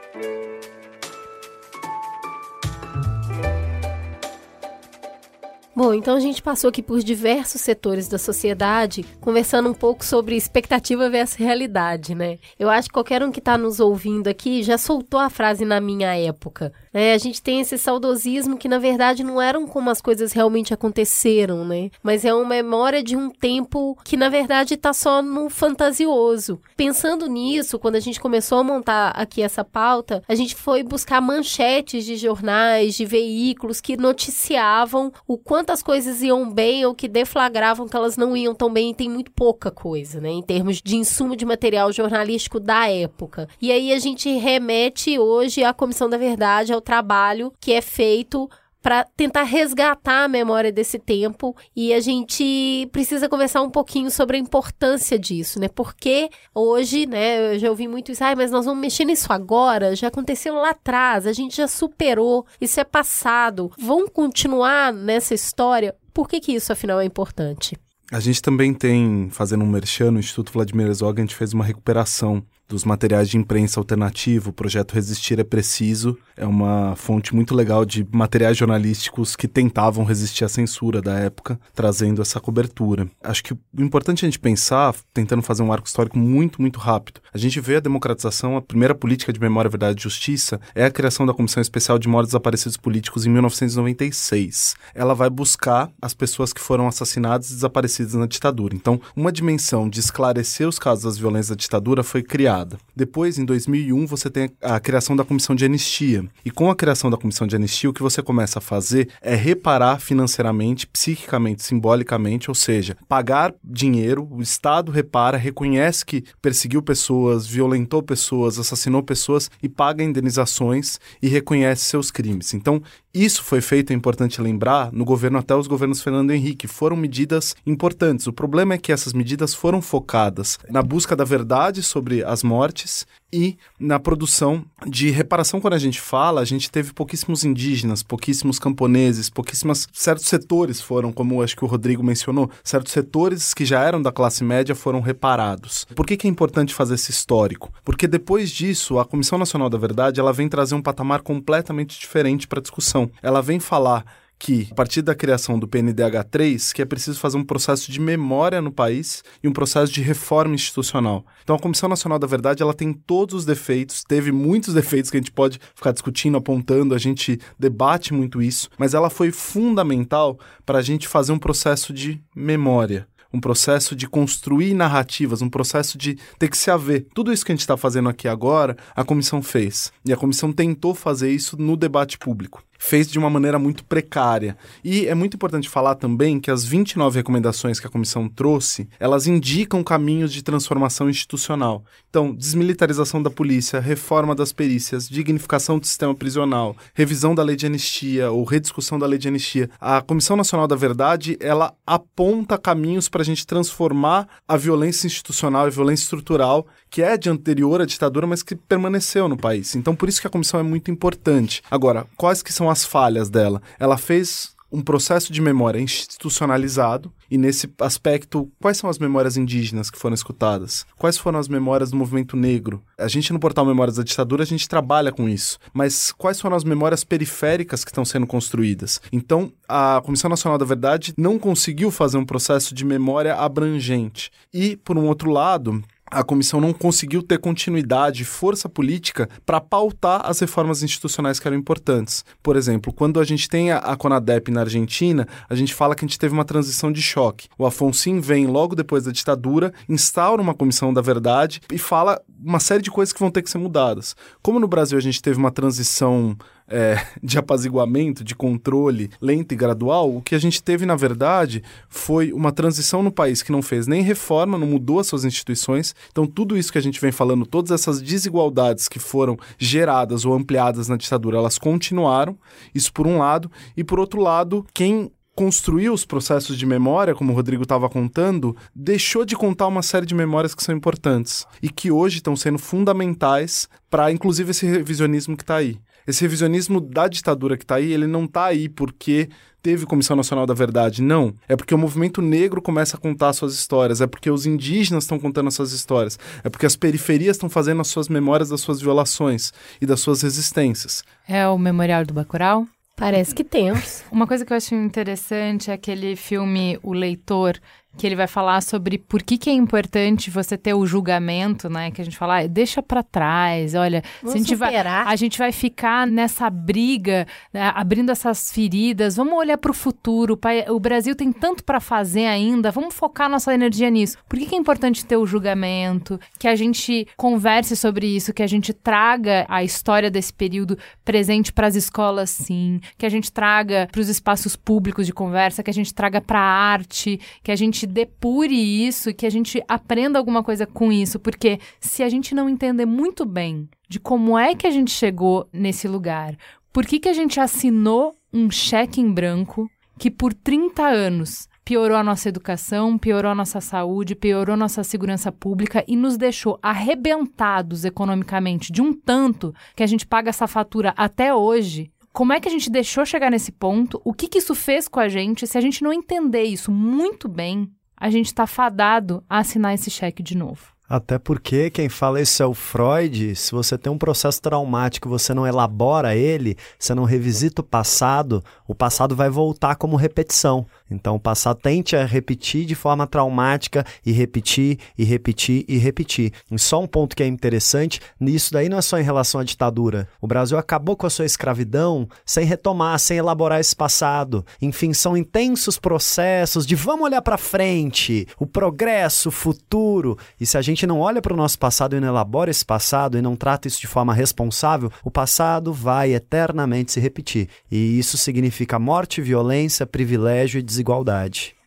Bom, então a gente passou aqui por diversos setores da sociedade, conversando um pouco sobre expectativa versus realidade, né? Eu acho que qualquer um que está nos ouvindo aqui já soltou a frase na minha época. Né? A gente tem esse saudosismo que, na verdade, não eram como as coisas realmente aconteceram, né? Mas é uma memória de um tempo que, na verdade, está só no fantasioso. Pensando nisso, quando a gente começou a montar aqui essa pauta, a gente foi buscar manchetes de jornais, de veículos que noticiavam o quanto quantas coisas iam bem ou que deflagravam que elas não iam tão bem e tem muito pouca coisa, né? Em termos de insumo de material jornalístico da época. E aí a gente remete hoje à Comissão da Verdade, ao trabalho que é feito para tentar resgatar a memória desse tempo e a gente precisa conversar um pouquinho sobre a importância disso, né? Porque hoje, né, eu já ouvi muito isso, ai, mas nós vamos mexer nisso agora, já aconteceu lá atrás, a gente já superou, isso é passado. Vamos continuar nessa história? Por que que isso afinal é importante? A gente também tem, fazendo um merchan no Instituto Vladimir Herzog, a gente fez uma recuperação dos materiais de imprensa alternativo. O projeto Resistir é Preciso é uma fonte muito legal de materiais jornalísticos que tentavam resistir à censura da época, trazendo essa cobertura. Acho que o importante é a gente pensar, tentando fazer um arco histórico muito, muito rápido. A gente vê a democratização, a primeira política de memória, verdade e justiça é a criação da Comissão Especial de Mortos Desaparecidos Políticos em 1996. Ela vai buscar as pessoas que foram assassinadas e desaparecidas na ditadura. Então, uma dimensão de esclarecer os casos das violências da ditadura foi criada Depois, em 2001, você tem a criação da comissão de anistia. E com a criação da comissão de anistia, o que você começa a fazer é reparar financeiramente, psiquicamente, simbolicamente, ou seja, pagar dinheiro, o Estado repara, reconhece que perseguiu pessoas, violentou pessoas, assassinou pessoas e paga indenizações e reconhece seus crimes. Então, isso foi feito, é importante lembrar, no governo até os governos Fernando Henrique. Foram medidas importantes. O problema é que essas medidas foram focadas na busca da verdade sobre as mortes e na produção de reparação. Quando a gente fala, a gente teve pouquíssimos indígenas, pouquíssimos camponeses, pouquíssimas. Certos setores foram, como acho que o Rodrigo mencionou, certos setores que já eram da classe média foram reparados. Por que, que é importante fazer esse histórico? Porque depois disso, a Comissão Nacional da Verdade ela vem trazer um patamar completamente diferente para a discussão ela vem falar que, a partir da criação do PNDH3, que é preciso fazer um processo de memória no país e um processo de reforma institucional. Então, a Comissão Nacional da Verdade, ela tem todos os defeitos, teve muitos defeitos que a gente pode ficar discutindo, apontando, a gente debate muito isso, mas ela foi fundamental para a gente fazer um processo de memória um processo de construir narrativas, um processo de ter que se haver. Tudo isso que a gente está fazendo aqui agora, a comissão fez. E a comissão tentou fazer isso no debate público fez de uma maneira muito precária. E é muito importante falar também que as 29 recomendações que a comissão trouxe, elas indicam caminhos de transformação institucional. Então, desmilitarização da polícia, reforma das perícias, dignificação do sistema prisional, revisão da lei de anistia ou rediscussão da lei de anistia. A Comissão Nacional da Verdade, ela aponta caminhos para a gente transformar a violência institucional e violência estrutural, que é de anterior à ditadura, mas que permaneceu no país. Então, por isso que a comissão é muito importante. Agora, quais que são as falhas dela. Ela fez um processo de memória institucionalizado e nesse aspecto, quais são as memórias indígenas que foram escutadas? Quais foram as memórias do movimento negro? A gente no portal Memórias da Ditadura a gente trabalha com isso, mas quais foram as memórias periféricas que estão sendo construídas? Então, a Comissão Nacional da Verdade não conseguiu fazer um processo de memória abrangente. E, por um outro lado, a comissão não conseguiu ter continuidade, força política para pautar as reformas institucionais que eram importantes. Por exemplo, quando a gente tem a Conadep na Argentina, a gente fala que a gente teve uma transição de choque. O Afonso vem logo depois da ditadura, instaura uma comissão da verdade e fala uma série de coisas que vão ter que ser mudadas. Como no Brasil a gente teve uma transição é, de apaziguamento, de controle lento e gradual, o que a gente teve, na verdade, foi uma transição no país que não fez nem reforma, não mudou as suas instituições. Então, tudo isso que a gente vem falando, todas essas desigualdades que foram geradas ou ampliadas na ditadura, elas continuaram. Isso por um lado. E por outro lado, quem construiu os processos de memória, como o Rodrigo estava contando, deixou de contar uma série de memórias que são importantes e que hoje estão sendo fundamentais para, inclusive, esse revisionismo que está aí. Esse revisionismo da ditadura que está aí, ele não está aí porque teve Comissão Nacional da Verdade, não. É porque o movimento negro começa a contar suas histórias, é porque os indígenas estão contando as suas histórias, é porque as periferias estão fazendo as suas memórias das suas violações e das suas resistências. É o Memorial do Bacurau? Parece que temos. Uma coisa que eu acho interessante é aquele filme O Leitor, que ele vai falar sobre por que, que é importante você ter o julgamento, né? Que a gente fala, ah, deixa para trás, olha, Vamos a gente, vai, a gente vai ficar nessa briga, né, abrindo essas feridas, vamos olhar para o futuro, o Brasil tem tanto para fazer ainda, vamos focar nossa energia nisso. Por que, que é importante ter o julgamento, que a gente converse sobre isso, que a gente traga a história desse período presente para as escolas, sim, que a gente traga para os espaços públicos de conversa, que a gente traga para a arte, que a gente depure isso, que a gente aprenda alguma coisa com isso, porque se a gente não entender muito bem de como é que a gente chegou nesse lugar, por que, que a gente assinou um cheque em branco que por 30 anos piorou a nossa educação, piorou a nossa saúde, piorou a nossa segurança pública e nos deixou arrebentados economicamente de um tanto que a gente paga essa fatura até hoje. Como é que a gente deixou chegar nesse ponto? O que, que isso fez com a gente? Se a gente não entender isso muito bem, a gente está fadado a assinar esse cheque de novo. Até porque quem fala isso é o Freud. Se você tem um processo traumático, você não elabora ele, você não revisita o passado, o passado vai voltar como repetição. Então o passado tende a repetir de forma traumática e repetir e repetir e repetir. E só um ponto que é interessante, nisso daí não é só em relação à ditadura. O Brasil acabou com a sua escravidão sem retomar, sem elaborar esse passado. Enfim, são intensos processos de vamos olhar para frente, o progresso, o futuro. E se a gente não olha para o nosso passado e não elabora esse passado e não trata isso de forma responsável, o passado vai eternamente se repetir. E isso significa morte, violência, privilégio e desigualdade.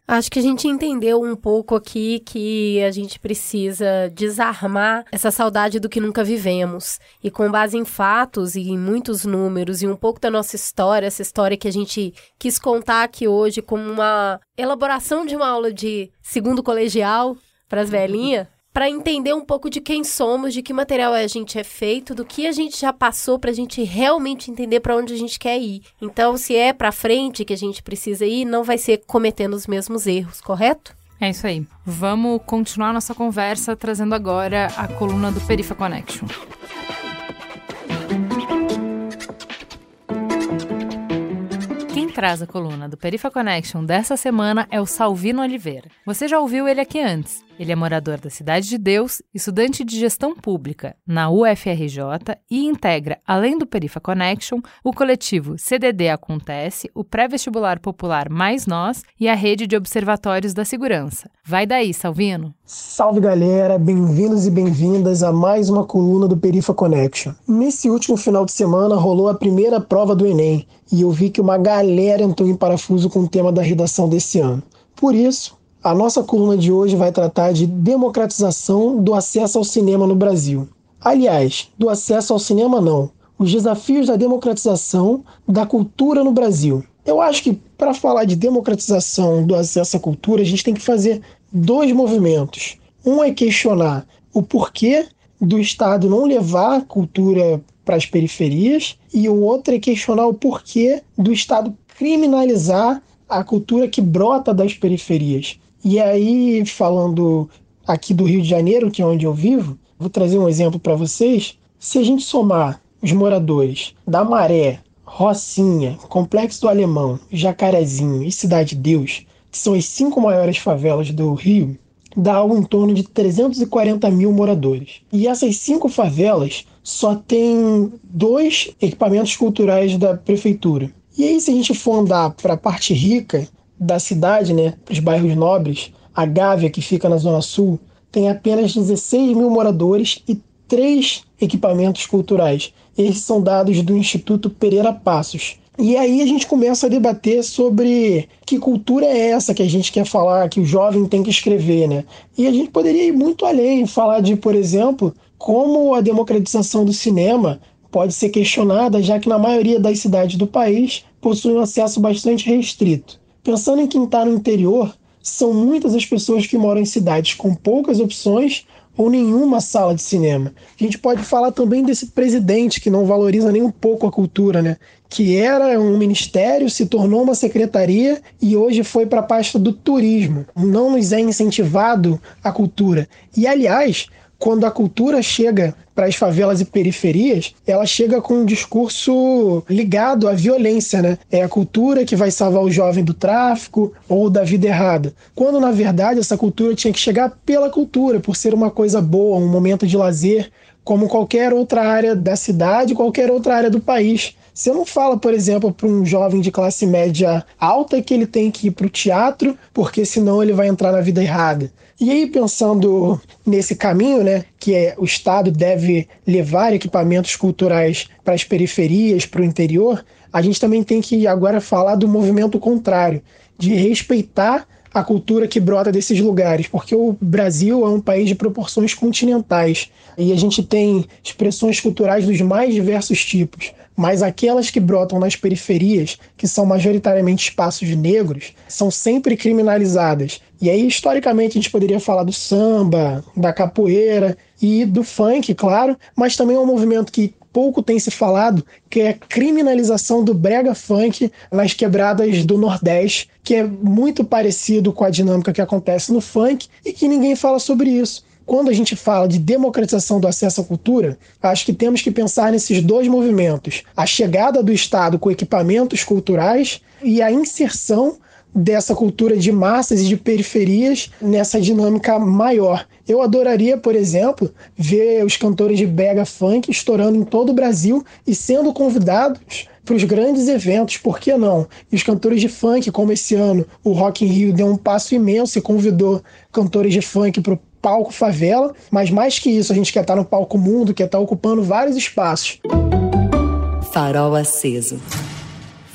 Acho que a gente entendeu um pouco aqui que a gente precisa desarmar essa saudade do que nunca vivemos. E com base em fatos e em muitos números e um pouco da nossa história, essa história que a gente quis contar aqui hoje como uma elaboração de uma aula de segundo colegial para as velhinhas, para entender um pouco de quem somos, de que material a gente é feito, do que a gente já passou para a gente realmente entender para onde a gente quer ir. Então, se é para frente que a gente precisa ir, não vai ser cometendo os mesmos erros, correto? É isso aí. Vamos continuar nossa conversa trazendo agora a coluna do Perifa Connection. Quem traz a coluna do Perifa Connection dessa semana é o Salvino Oliveira. Você já ouviu ele aqui antes. Ele é morador da Cidade de Deus, estudante de gestão pública na UFRJ e integra, além do Perifa Connection, o coletivo CDD Acontece, o pré-vestibular popular Mais Nós e a rede de observatórios da segurança. Vai daí, Salvino. Salve galera, bem-vindos e bem-vindas a mais uma coluna do Perifa Connection. Nesse último final de semana rolou a primeira prova do Enem e eu vi que uma galera entrou em parafuso com o tema da redação desse ano. Por isso, a nossa coluna de hoje vai tratar de democratização do acesso ao cinema no Brasil. Aliás, do acesso ao cinema não, os desafios da democratização da cultura no Brasil. Eu acho que para falar de democratização do acesso à cultura, a gente tem que fazer dois movimentos. Um é questionar o porquê do Estado não levar a cultura para as periferias, e o outro é questionar o porquê do Estado criminalizar a cultura que brota das periferias. E aí, falando aqui do Rio de Janeiro, que é onde eu vivo, vou trazer um exemplo para vocês. Se a gente somar os moradores da Maré, Rocinha, Complexo do Alemão, Jacarezinho e Cidade Deus, que são as cinco maiores favelas do Rio, dá algo em torno de 340 mil moradores. E essas cinco favelas só têm dois equipamentos culturais da prefeitura. E aí, se a gente for andar para a parte rica da cidade, né, para os bairros nobres, a Gávea, que fica na Zona Sul, tem apenas 16 mil moradores e três equipamentos culturais. Esses são dados do Instituto Pereira Passos. E aí a gente começa a debater sobre que cultura é essa que a gente quer falar, que o jovem tem que escrever, né? E a gente poderia ir muito além, falar de, por exemplo, como a democratização do cinema pode ser questionada, já que na maioria das cidades do país possui um acesso bastante restrito. Pensando em quem está no interior, são muitas as pessoas que moram em cidades com poucas opções ou nenhuma sala de cinema. A gente pode falar também desse presidente que não valoriza nem um pouco a cultura, né? Que era um ministério, se tornou uma secretaria e hoje foi para a pasta do turismo. Não nos é incentivado a cultura. E aliás, quando a cultura chega para as favelas e periferias, ela chega com um discurso ligado à violência, né? É a cultura que vai salvar o jovem do tráfico ou da vida errada. Quando na verdade essa cultura tinha que chegar pela cultura, por ser uma coisa boa, um momento de lazer, como qualquer outra área da cidade, qualquer outra área do país. Você não fala, por exemplo, para um jovem de classe média alta que ele tem que ir para o teatro, porque senão ele vai entrar na vida errada. E aí, pensando nesse caminho, né, que é, o Estado deve levar equipamentos culturais para as periferias, para o interior, a gente também tem que agora falar do movimento contrário, de respeitar a cultura que brota desses lugares, porque o Brasil é um país de proporções continentais e a gente tem expressões culturais dos mais diversos tipos mas aquelas que brotam nas periferias, que são majoritariamente espaços negros, são sempre criminalizadas. E aí, historicamente, a gente poderia falar do samba, da capoeira e do funk, claro, mas também é um movimento que pouco tem se falado, que é a criminalização do brega funk nas quebradas do Nordeste, que é muito parecido com a dinâmica que acontece no funk e que ninguém fala sobre isso quando a gente fala de democratização do acesso à cultura, acho que temos que pensar nesses dois movimentos: a chegada do Estado com equipamentos culturais e a inserção dessa cultura de massas e de periferias nessa dinâmica maior. Eu adoraria, por exemplo, ver os cantores de Bega Funk estourando em todo o Brasil e sendo convidados para os grandes eventos, por que não? E os cantores de funk, como esse ano o Rock in Rio deu um passo imenso e convidou cantores de funk para o palco favela, mas mais que isso, a gente quer estar no palco mundo, quer estar ocupando vários espaços. Farol aceso.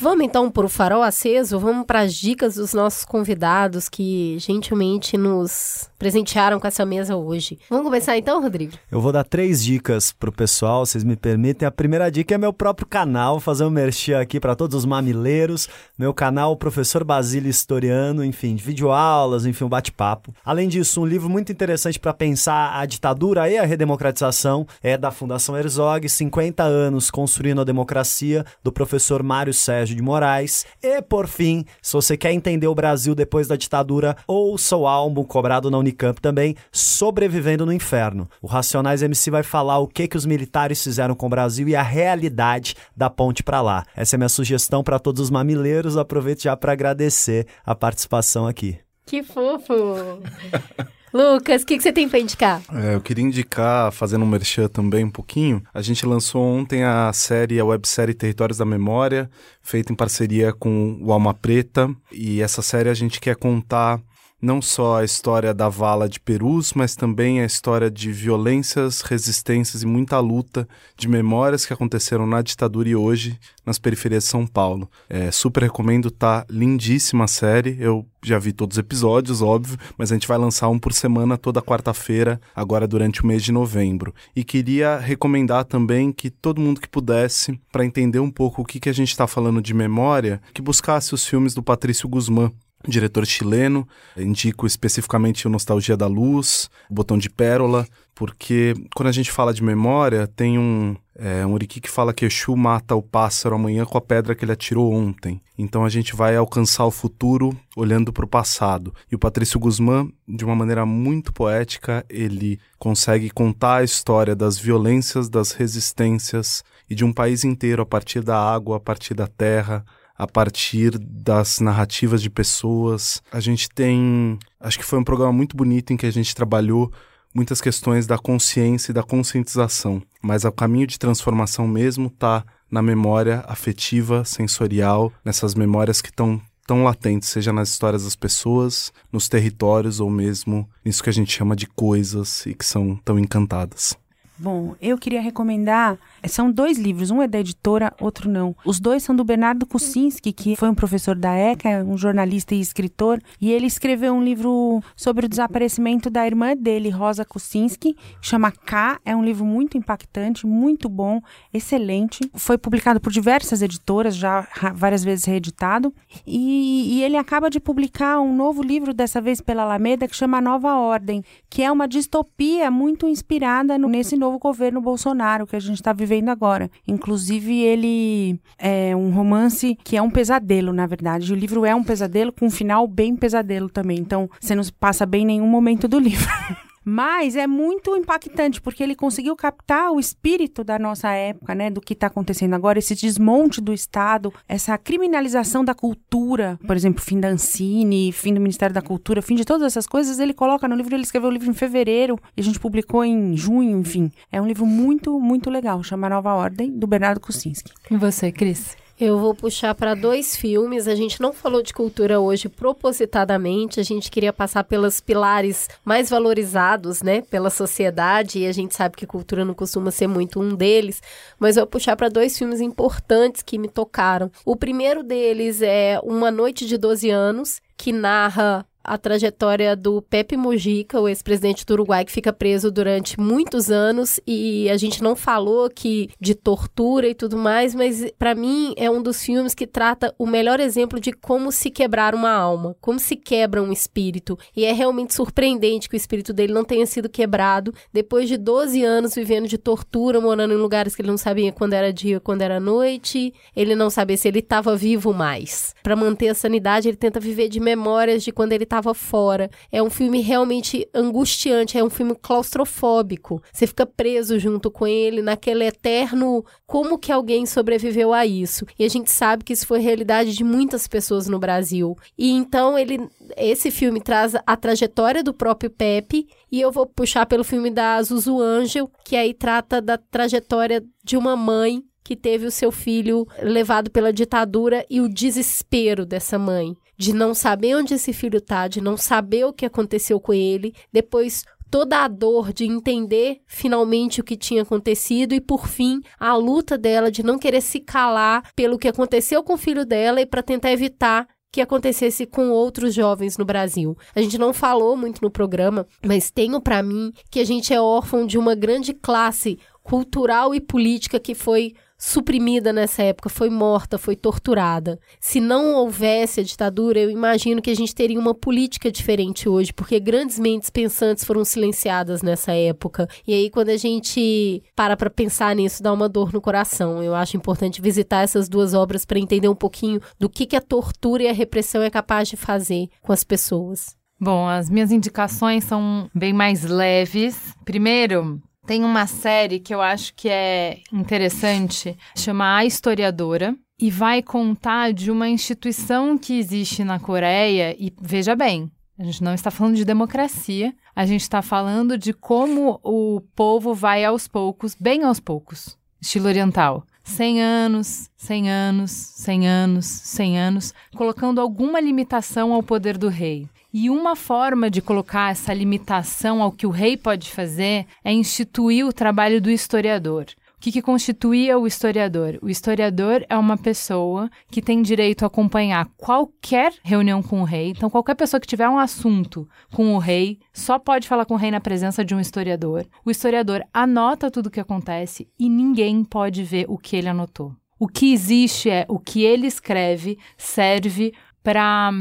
Vamos então para o farol aceso, vamos para as dicas dos nossos convidados que gentilmente nos presentearam com essa mesa hoje. Vamos começar então, Rodrigo? Eu vou dar três dicas pro pessoal, vocês me permitem. A primeira dica é meu próprio canal, fazer um merchan aqui para todos os mamileiros. Meu canal, Professor Basílio Historiano, enfim, videoaulas, enfim, um bate-papo. Além disso, um livro muito interessante para pensar a ditadura e a redemocratização é da Fundação Herzog, 50 anos construindo a democracia, do professor Mário Sérgio de Moraes. E, por fim, se você quer entender o Brasil depois da ditadura, ouça o álbum cobrado na Unicamp também, Sobrevivendo no Inferno. O Racionais MC vai falar o que, que os militares fizeram com o Brasil e a realidade da ponte para lá. Essa é a minha sugestão para todos os mamileiros. Aproveito já para agradecer a participação aqui. Que fofo! Lucas, o que, que, você tem para indicar? É, eu queria indicar, fazendo um merchan também um pouquinho, a gente lançou ontem a série, a websérie Territórios da Memória, feita em parceria com o Alma Preta, e essa série a gente quer contar não só a história da vala de Perus, mas também a história de violências, resistências e muita luta de memórias que aconteceram na ditadura e hoje nas periferias de São Paulo. É, super recomendo, tá lindíssima a série. Eu já vi todos os episódios, óbvio, mas a gente vai lançar um por semana toda quarta-feira, agora durante o mês de novembro. E queria recomendar também que todo mundo que pudesse, para entender um pouco o que, que a gente está falando de memória, que buscasse os filmes do Patrício Guzmán diretor chileno. Indico especificamente o Nostalgia da Luz, o Botão de Pérola, porque quando a gente fala de memória, tem um, é, um Uriki que fala que Exu mata o pássaro amanhã com a pedra que ele atirou ontem. Então a gente vai alcançar o futuro olhando para o passado. E o Patrício Guzmán, de uma maneira muito poética, ele consegue contar a história das violências, das resistências e de um país inteiro a partir da água, a partir da terra, a partir das narrativas de pessoas. A gente tem. Acho que foi um programa muito bonito em que a gente trabalhou muitas questões da consciência e da conscientização, mas o caminho de transformação mesmo está na memória afetiva, sensorial, nessas memórias que estão tão latentes, seja nas histórias das pessoas, nos territórios ou mesmo nisso que a gente chama de coisas e que são tão encantadas. Bom, eu queria recomendar. São dois livros, um é da editora, outro não. Os dois são do Bernardo Kucinski, que foi um professor da ECA, um jornalista e escritor, e ele escreveu um livro sobre o desaparecimento da irmã dele, Rosa Kucinski, chama K. É um livro muito impactante, muito bom, excelente. Foi publicado por diversas editoras, já várias vezes reeditado, e, e ele acaba de publicar um novo livro, dessa vez pela Alameda, que chama Nova Ordem, que é uma distopia muito inspirada nesse novo novo governo Bolsonaro que a gente está vivendo agora. Inclusive, ele é um romance que é um pesadelo, na verdade. O livro é um pesadelo com um final bem pesadelo também. Então, você não passa bem nenhum momento do livro. Mas é muito impactante, porque ele conseguiu captar o espírito da nossa época, né? Do que está acontecendo agora, esse desmonte do Estado, essa criminalização da cultura, por exemplo, fim da Ancine, fim do Ministério da Cultura, fim de todas essas coisas, ele coloca no livro, ele escreveu o livro em fevereiro, e a gente publicou em junho, enfim. É um livro muito, muito legal, chama Nova Ordem, do Bernardo Kucinski. E você, Cris? Eu vou puxar para dois filmes. A gente não falou de cultura hoje propositadamente. A gente queria passar pelos pilares mais valorizados, né, pela sociedade. E a gente sabe que cultura não costuma ser muito um deles. Mas eu vou puxar para dois filmes importantes que me tocaram. O primeiro deles é Uma Noite de 12 Anos, que narra a trajetória do Pepe Mujica, o ex-presidente do Uruguai, que fica preso durante muitos anos e a gente não falou que de tortura e tudo mais, mas para mim é um dos filmes que trata o melhor exemplo de como se quebrar uma alma, como se quebra um espírito. E é realmente surpreendente que o espírito dele não tenha sido quebrado depois de 12 anos vivendo de tortura, morando em lugares que ele não sabia quando era dia, quando era noite, ele não sabia se ele estava vivo mais. Para manter a sanidade, ele tenta viver de memórias de quando ele estava fora. É um filme realmente angustiante, é um filme claustrofóbico. Você fica preso junto com ele naquele eterno como que alguém sobreviveu a isso. E a gente sabe que isso foi realidade de muitas pessoas no Brasil. E então ele esse filme traz a trajetória do próprio Pepe e eu vou puxar pelo filme da Zuzu Angel, que aí trata da trajetória de uma mãe que teve o seu filho levado pela ditadura e o desespero dessa mãe de não saber onde esse filho tá, de não saber o que aconteceu com ele, depois toda a dor de entender finalmente o que tinha acontecido e por fim a luta dela de não querer se calar pelo que aconteceu com o filho dela e para tentar evitar que acontecesse com outros jovens no Brasil. A gente não falou muito no programa, mas tenho para mim que a gente é órfão de uma grande classe cultural e política que foi suprimida nessa época, foi morta, foi torturada. Se não houvesse a ditadura, eu imagino que a gente teria uma política diferente hoje, porque grandes mentes pensantes foram silenciadas nessa época. E aí, quando a gente para para pensar nisso, dá uma dor no coração. Eu acho importante visitar essas duas obras para entender um pouquinho do que, que a tortura e a repressão é capaz de fazer com as pessoas. Bom, as minhas indicações são bem mais leves. Primeiro, tem uma série que eu acho que é interessante, chama A Historiadora, e vai contar de uma instituição que existe na Coreia. E veja bem, a gente não está falando de democracia, a gente está falando de como o povo vai aos poucos, bem aos poucos, estilo oriental. 100 anos, 100 anos, 100 anos, 100 anos, colocando alguma limitação ao poder do rei. E uma forma de colocar essa limitação ao que o rei pode fazer é instituir o trabalho do historiador. O que, que constituía o historiador? O historiador é uma pessoa que tem direito a acompanhar qualquer reunião com o rei. Então, qualquer pessoa que tiver um assunto com o rei só pode falar com o rei na presença de um historiador. O historiador anota tudo o que acontece e ninguém pode ver o que ele anotou. O que existe é o que ele escreve serve para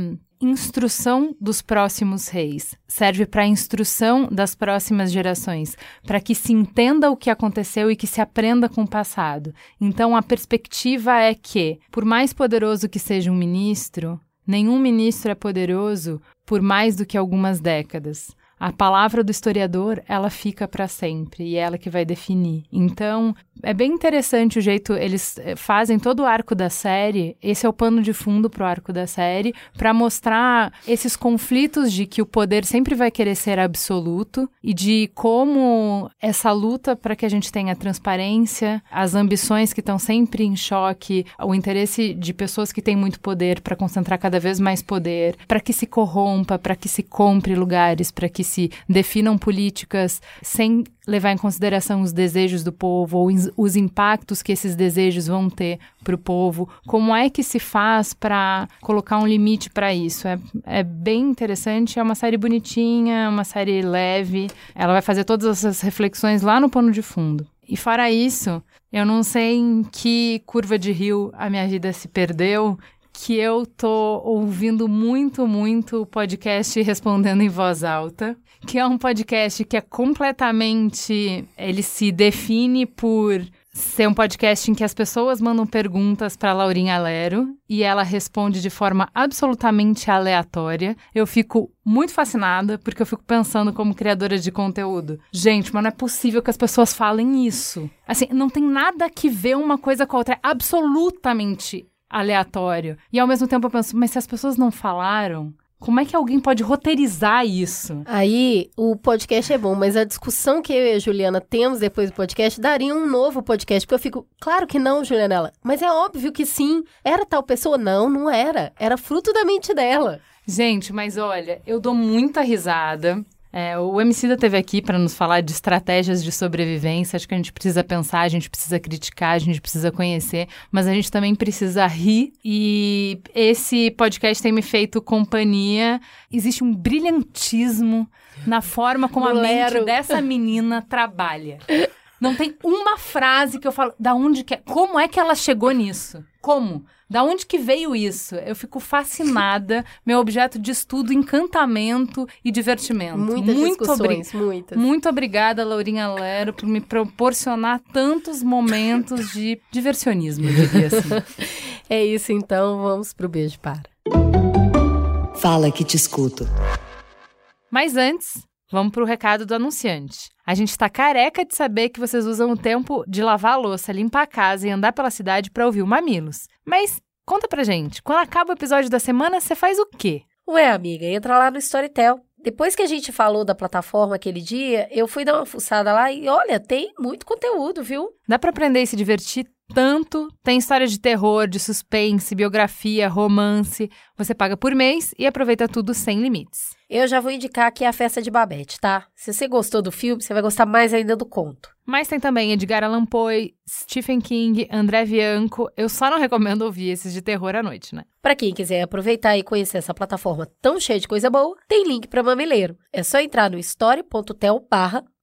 instrução dos próximos reis, serve para instrução das próximas gerações, para que se entenda o que aconteceu e que se aprenda com o passado. Então a perspectiva é que, por mais poderoso que seja um ministro, nenhum ministro é poderoso por mais do que algumas décadas a palavra do historiador, ela fica para sempre e é ela que vai definir. Então, é bem interessante o jeito eles eh, fazem todo o arco da série. Esse é o pano de fundo pro arco da série, para mostrar esses conflitos de que o poder sempre vai querer ser absoluto e de como essa luta para que a gente tenha transparência, as ambições que estão sempre em choque, o interesse de pessoas que têm muito poder para concentrar cada vez mais poder, para que se corrompa, para que se compre lugares, para que se definam políticas sem levar em consideração os desejos do povo ou os impactos que esses desejos vão ter para o povo. Como é que se faz para colocar um limite para isso? É, é bem interessante, é uma série bonitinha, uma série leve. Ela vai fazer todas essas reflexões lá no pano de fundo. E fora isso, eu não sei em que curva de rio a minha vida se perdeu, que eu tô ouvindo muito, muito o podcast Respondendo em Voz Alta, que é um podcast que é completamente. Ele se define por ser um podcast em que as pessoas mandam perguntas para Laurinha Lero e ela responde de forma absolutamente aleatória. Eu fico muito fascinada porque eu fico pensando como criadora de conteúdo. Gente, mas não é possível que as pessoas falem isso. Assim, não tem nada que ver uma coisa com a outra, é absolutamente aleatório. E ao mesmo tempo eu penso, mas se as pessoas não falaram, como é que alguém pode roteirizar isso? Aí, o podcast é bom, mas a discussão que eu e a Juliana temos depois do podcast daria um novo podcast, porque eu fico, claro que não, Juliana, mas é óbvio que sim. Era tal pessoa? Não, não era. Era fruto da mente dela. Gente, mas olha, eu dou muita risada. É, o Emicida teve aqui para nos falar de estratégias de sobrevivência. Acho que a gente precisa pensar, a gente precisa criticar, a gente precisa conhecer, mas a gente também precisa rir. E esse podcast tem me feito companhia. Existe um brilhantismo na forma como a mente dessa menina trabalha. Não tem uma frase que eu falo, da onde que é, como é que ela chegou nisso? Como? Da onde que veio isso? Eu fico fascinada. Meu objeto de estudo, encantamento e divertimento. Muitas muito discussões, muitas. Muito obrigada, Laurinha Lero, por me proporcionar tantos momentos de diversionismo, eu diria assim. é isso, então. Vamos pro beijo para. Fala que te escuto. Mas antes, Vamos para o recado do anunciante. A gente está careca de saber que vocês usam o tempo de lavar a louça, limpar a casa e andar pela cidade para ouvir o Mamilos. Mas conta pra gente, quando acaba o episódio da semana, você faz o quê? Ué, amiga, entra lá no Storytel. Depois que a gente falou da plataforma aquele dia, eu fui dar uma fuçada lá e olha, tem muito conteúdo, viu? Dá para aprender e se divertir tanto. Tem história de terror, de suspense, biografia, romance. Você paga por mês e aproveita tudo sem limites. Eu já vou indicar aqui a festa de Babette, tá? Se você gostou do filme, você vai gostar mais ainda do conto. Mas tem também Edgar Allan Poe, Stephen King, André Bianco. Eu só não recomendo ouvir esses de terror à noite, né? Para quem quiser aproveitar e conhecer essa plataforma tão cheia de coisa boa, tem link para Mameleiro. É só entrar no story.tel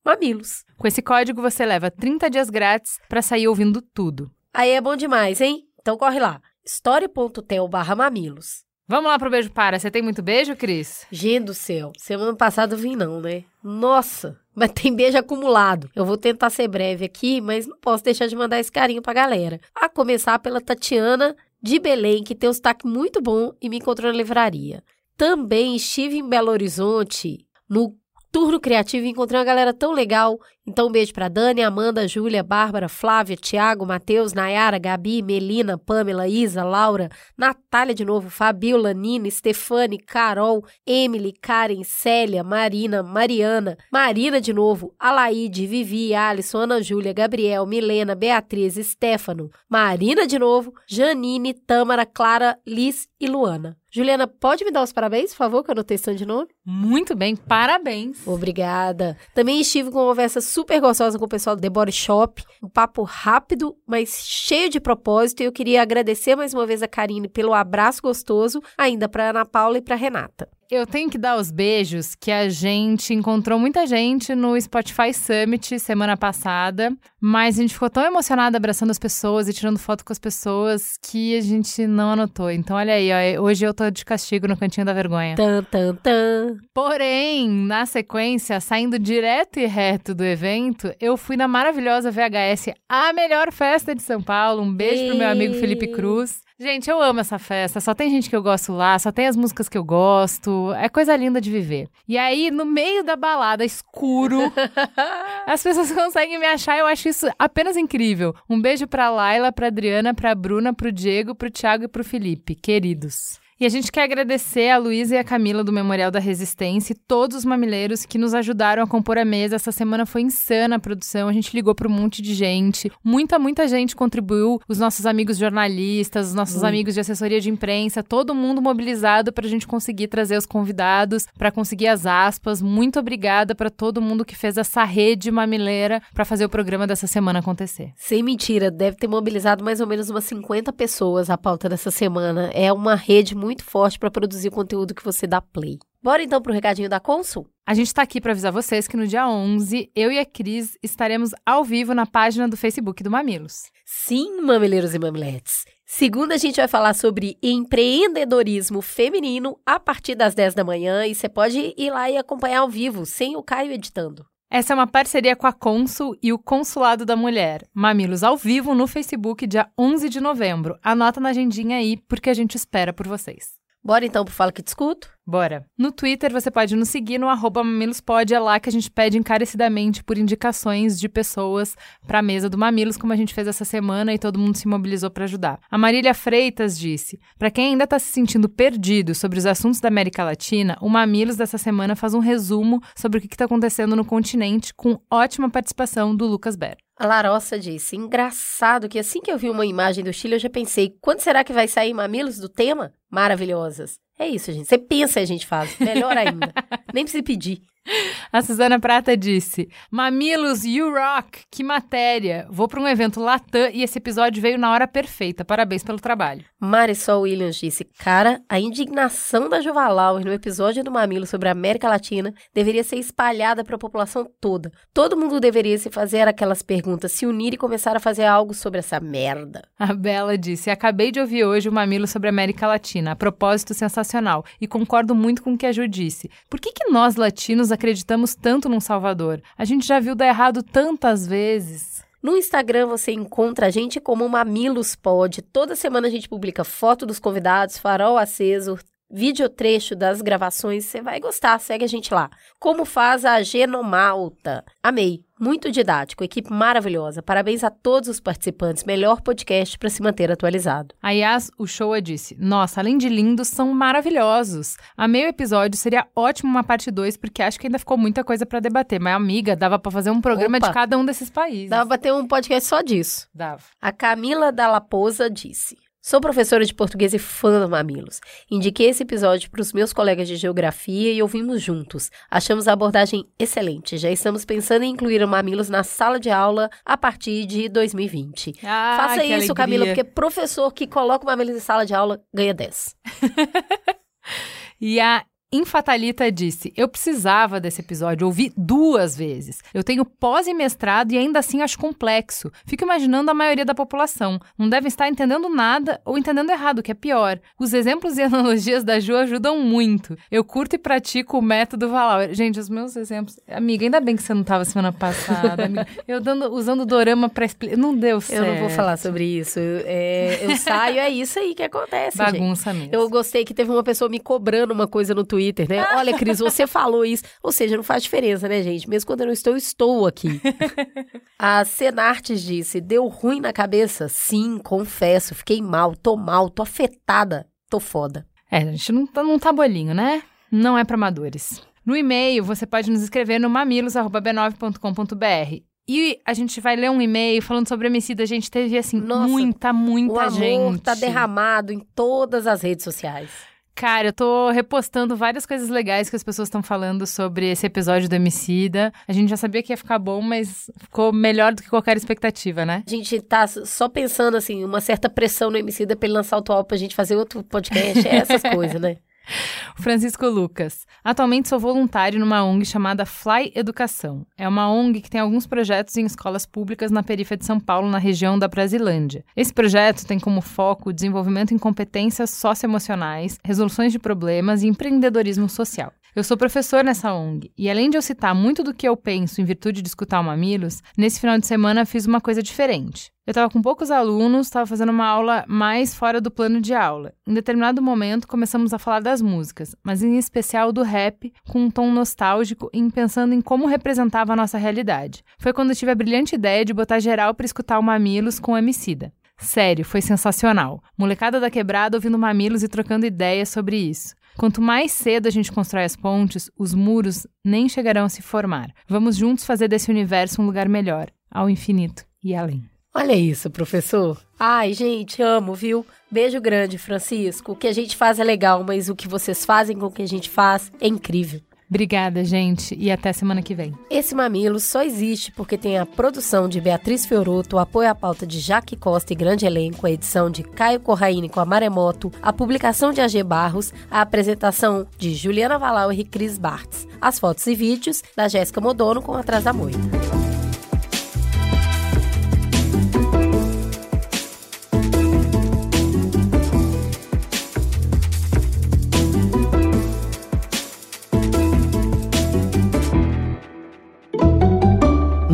mamilos. Com esse código você leva 30 dias grátis para sair ouvindo tudo. Aí é bom demais, hein? Então corre lá, story.tel mamilos. Vamos lá pro beijo para. Você tem muito beijo, Cris? Gente do céu, semana passada eu vim não, né? Nossa, mas tem beijo acumulado. Eu vou tentar ser breve aqui, mas não posso deixar de mandar esse carinho pra galera. A começar pela Tatiana de Belém, que tem um sotaque muito bom e me encontrou na livraria. Também estive em Belo Horizonte no turno criativo e encontrei uma galera tão legal. Então, um beijo pra Dani, Amanda, Júlia, Bárbara, Flávia, Tiago, Matheus, Nayara, Gabi, Melina, Pamela, Isa, Laura, Natália de novo, Fabiola, Nina, Stefane, Carol, Emily, Karen, Célia, Marina, Mariana, Marina de novo, Alaide, Vivi, Alisson, Ana Júlia, Gabriel, Milena, Beatriz, Stefano, Marina de novo, Janine, Tâmara, Clara, Liz e Luana. Juliana, pode me dar os parabéns, por favor, que eu anotei de nome? Muito bem, parabéns. Obrigada. Também estive com uma conversa super gostosa com o pessoal do The Body Shop. Um papo rápido, mas cheio de propósito. E eu queria agradecer mais uma vez a Karine pelo abraço gostoso, ainda para Ana Paula e para Renata. Eu tenho que dar os beijos que a gente encontrou muita gente no Spotify Summit semana passada, mas a gente ficou tão emocionada abraçando as pessoas e tirando foto com as pessoas que a gente não anotou. Então, olha aí, ó, hoje eu tô de castigo no cantinho da vergonha. Tan, tan, tan. Porém, na sequência, saindo direto e reto do evento, eu fui na maravilhosa VHS, a melhor festa de São Paulo. Um beijo pro meu amigo Felipe Cruz. Gente, eu amo essa festa. Só tem gente que eu gosto lá, só tem as músicas que eu gosto. É coisa linda de viver. E aí, no meio da balada, escuro, as pessoas conseguem me achar. Eu acho isso apenas incrível. Um beijo pra Laila, pra Adriana, pra Bruna, pro Diego, pro Thiago e pro Felipe. Queridos. E a gente quer agradecer a Luísa e a Camila do Memorial da Resistência e todos os mamileiros que nos ajudaram a compor a mesa. Essa semana foi insana a produção, a gente ligou para um monte de gente. Muita, muita gente contribuiu. Os nossos amigos jornalistas, os nossos amigos de assessoria de imprensa, todo mundo mobilizado para a gente conseguir trazer os convidados, para conseguir as aspas. Muito obrigada para todo mundo que fez essa rede mamileira para fazer o programa dessa semana acontecer. Sem mentira, deve ter mobilizado mais ou menos umas 50 pessoas a pauta dessa semana. É uma rede muito forte para produzir o conteúdo que você dá play. Bora então pro recadinho da Consul? A gente está aqui para avisar vocês que no dia 11, eu e a Cris estaremos ao vivo na página do Facebook do Mamilos. Sim, mamileiros e mamiletes. Segunda, a gente vai falar sobre empreendedorismo feminino a partir das 10 da manhã e você pode ir lá e acompanhar ao vivo, sem o Caio editando. Essa é uma parceria com a Consul e o Consulado da Mulher. Mamilos ao vivo no Facebook, dia 11 de novembro. Anota na agendinha aí, porque a gente espera por vocês. Bora então pro Fala Que Te Escuto? Bora. No Twitter, você pode nos seguir no arroba mamilospod. É lá que a gente pede encarecidamente por indicações de pessoas para a mesa do Mamilos, como a gente fez essa semana e todo mundo se mobilizou para ajudar. A Marília Freitas disse: para quem ainda está se sentindo perdido sobre os assuntos da América Latina, o Mamilos dessa semana faz um resumo sobre o que está acontecendo no continente, com ótima participação do Lucas Ber. A Larossa disse: engraçado que assim que eu vi uma imagem do Chile, eu já pensei: quando será que vai sair mamilos do tema? Maravilhosas. É isso, gente. Você pensa e a gente faz. Melhor ainda. Nem precisa pedir. A Suzana Prata disse: Mamilos, you rock! Que matéria! Vou para um evento Latam e esse episódio veio na hora perfeita. Parabéns pelo trabalho. Marisol Williams disse: Cara, a indignação da Juvalauer no episódio do Mamilo sobre a América Latina deveria ser espalhada para a população toda. Todo mundo deveria se fazer aquelas perguntas, se unir e começar a fazer algo sobre essa merda. A Bela disse: Acabei de ouvir hoje o Mamilo sobre a América Latina. A propósito, sensacional. E concordo muito com o que a Ju disse. Por que, que nós latinos acreditamos tanto num Salvador? A gente já viu dar errado tantas vezes. No Instagram você encontra a gente como Mamilos Pod. Toda semana a gente publica foto dos convidados, farol aceso, vídeo trecho das gravações. Você vai gostar, segue a gente lá. Como faz a Genomalta? Amei, muito didático, equipe maravilhosa. Parabéns a todos os participantes. Melhor podcast para se manter atualizado. A Yas Uchoa disse: Nossa, além de lindos, são maravilhosos. Amei o episódio, seria ótimo uma parte 2, porque acho que ainda ficou muita coisa para debater. Mas, amiga, dava para fazer um programa Opa. de cada um desses países. Dava pra ter um podcast só disso. Dava. A Camila Dallaposa disse: Sou professora de português e fã do Mamilos. Indiquei esse episódio para os meus colegas de geografia e ouvimos juntos. Achamos a abordagem excelente. Já estamos pensando em incluir o Mamilos na sala de aula a partir de 2020. Ah, Faça isso, alegria. Camila, porque professor que coloca o Mamilos em sala de aula ganha 10. E a Infatalita disse: Eu precisava desse episódio, ouvi duas vezes. Eu tenho pós e mestrado e ainda assim acho complexo. Fico imaginando a maioria da população. Não devem estar entendendo nada ou entendendo errado, que é pior. Os exemplos e analogias da Ju ajudam muito. Eu curto e pratico o método Valauer. Gente, os meus exemplos. Amiga, ainda bem que você não estava semana passada, amiga. Eu dando, usando o dorama pra explicar. Não deu certo. Eu não vou falar sobre isso. Eu, é, eu saio, é isso aí que acontece. Bagunça gente. mesmo. Eu gostei que teve uma pessoa me cobrando uma coisa no Twitter, né? Olha, Cris, você falou isso. Ou seja, não faz diferença, né, gente? Mesmo quando eu não estou, eu estou aqui. a Senartes disse: deu ruim na cabeça? Sim, confesso. Fiquei mal, tô mal, tô afetada. Tô foda. É, a gente não tá, não tá bolinho, né? Não é pra amadores. No e-mail, você pode nos escrever no mamilos.b9.com.br. E a gente vai ler um e-mail falando sobre homicídio. A gente teve, assim, Nossa, muita, muita o amor gente. tá derramado em todas as redes sociais. Cara, eu tô repostando várias coisas legais que as pessoas estão falando sobre esse episódio do Emicida. A gente já sabia que ia ficar bom, mas ficou melhor do que qualquer expectativa, né? A gente tá só pensando, assim, uma certa pressão no Emicida pra ele lançar o atual pra gente fazer outro podcast. É essas coisas, né? Francisco Lucas. Atualmente sou voluntário numa ONG chamada Fly Educação. É uma ONG que tem alguns projetos em escolas públicas na periferia de São Paulo, na região da Brasilândia. Esse projeto tem como foco o desenvolvimento em competências socioemocionais, resoluções de problemas e empreendedorismo social. Eu sou professor nessa ONG e, além de eu citar muito do que eu penso em virtude de escutar o Mamilos, nesse final de semana fiz uma coisa diferente. Eu estava com poucos alunos, estava fazendo uma aula mais fora do plano de aula. Em determinado momento, começamos a falar das músicas, mas em especial do rap, com um tom nostálgico e pensando em como representava a nossa realidade. Foi quando eu tive a brilhante ideia de botar geral para escutar o Mamilos com o Emicida. Sério, foi sensacional. Molecada da quebrada ouvindo Mamilos e trocando ideias sobre isso. Quanto mais cedo a gente constrói as pontes, os muros nem chegarão a se formar. Vamos juntos fazer desse universo um lugar melhor, ao infinito e além. Olha isso, professor. Ai, gente, amo, viu? Beijo grande, Francisco. O que a gente faz é legal, mas o que vocês fazem com o que a gente faz é incrível. Obrigada, gente, e até semana que vem. Esse Mamilo só existe porque tem a produção de Beatriz Fioroto, o apoio à pauta de Jaque Costa e grande elenco, a edição de Caio Corraine com a Maremoto, a publicação de AG Barros, a apresentação de Juliana Valau e Cris Bartz, as fotos e vídeos da Jéssica Modono com Atrás da Moita.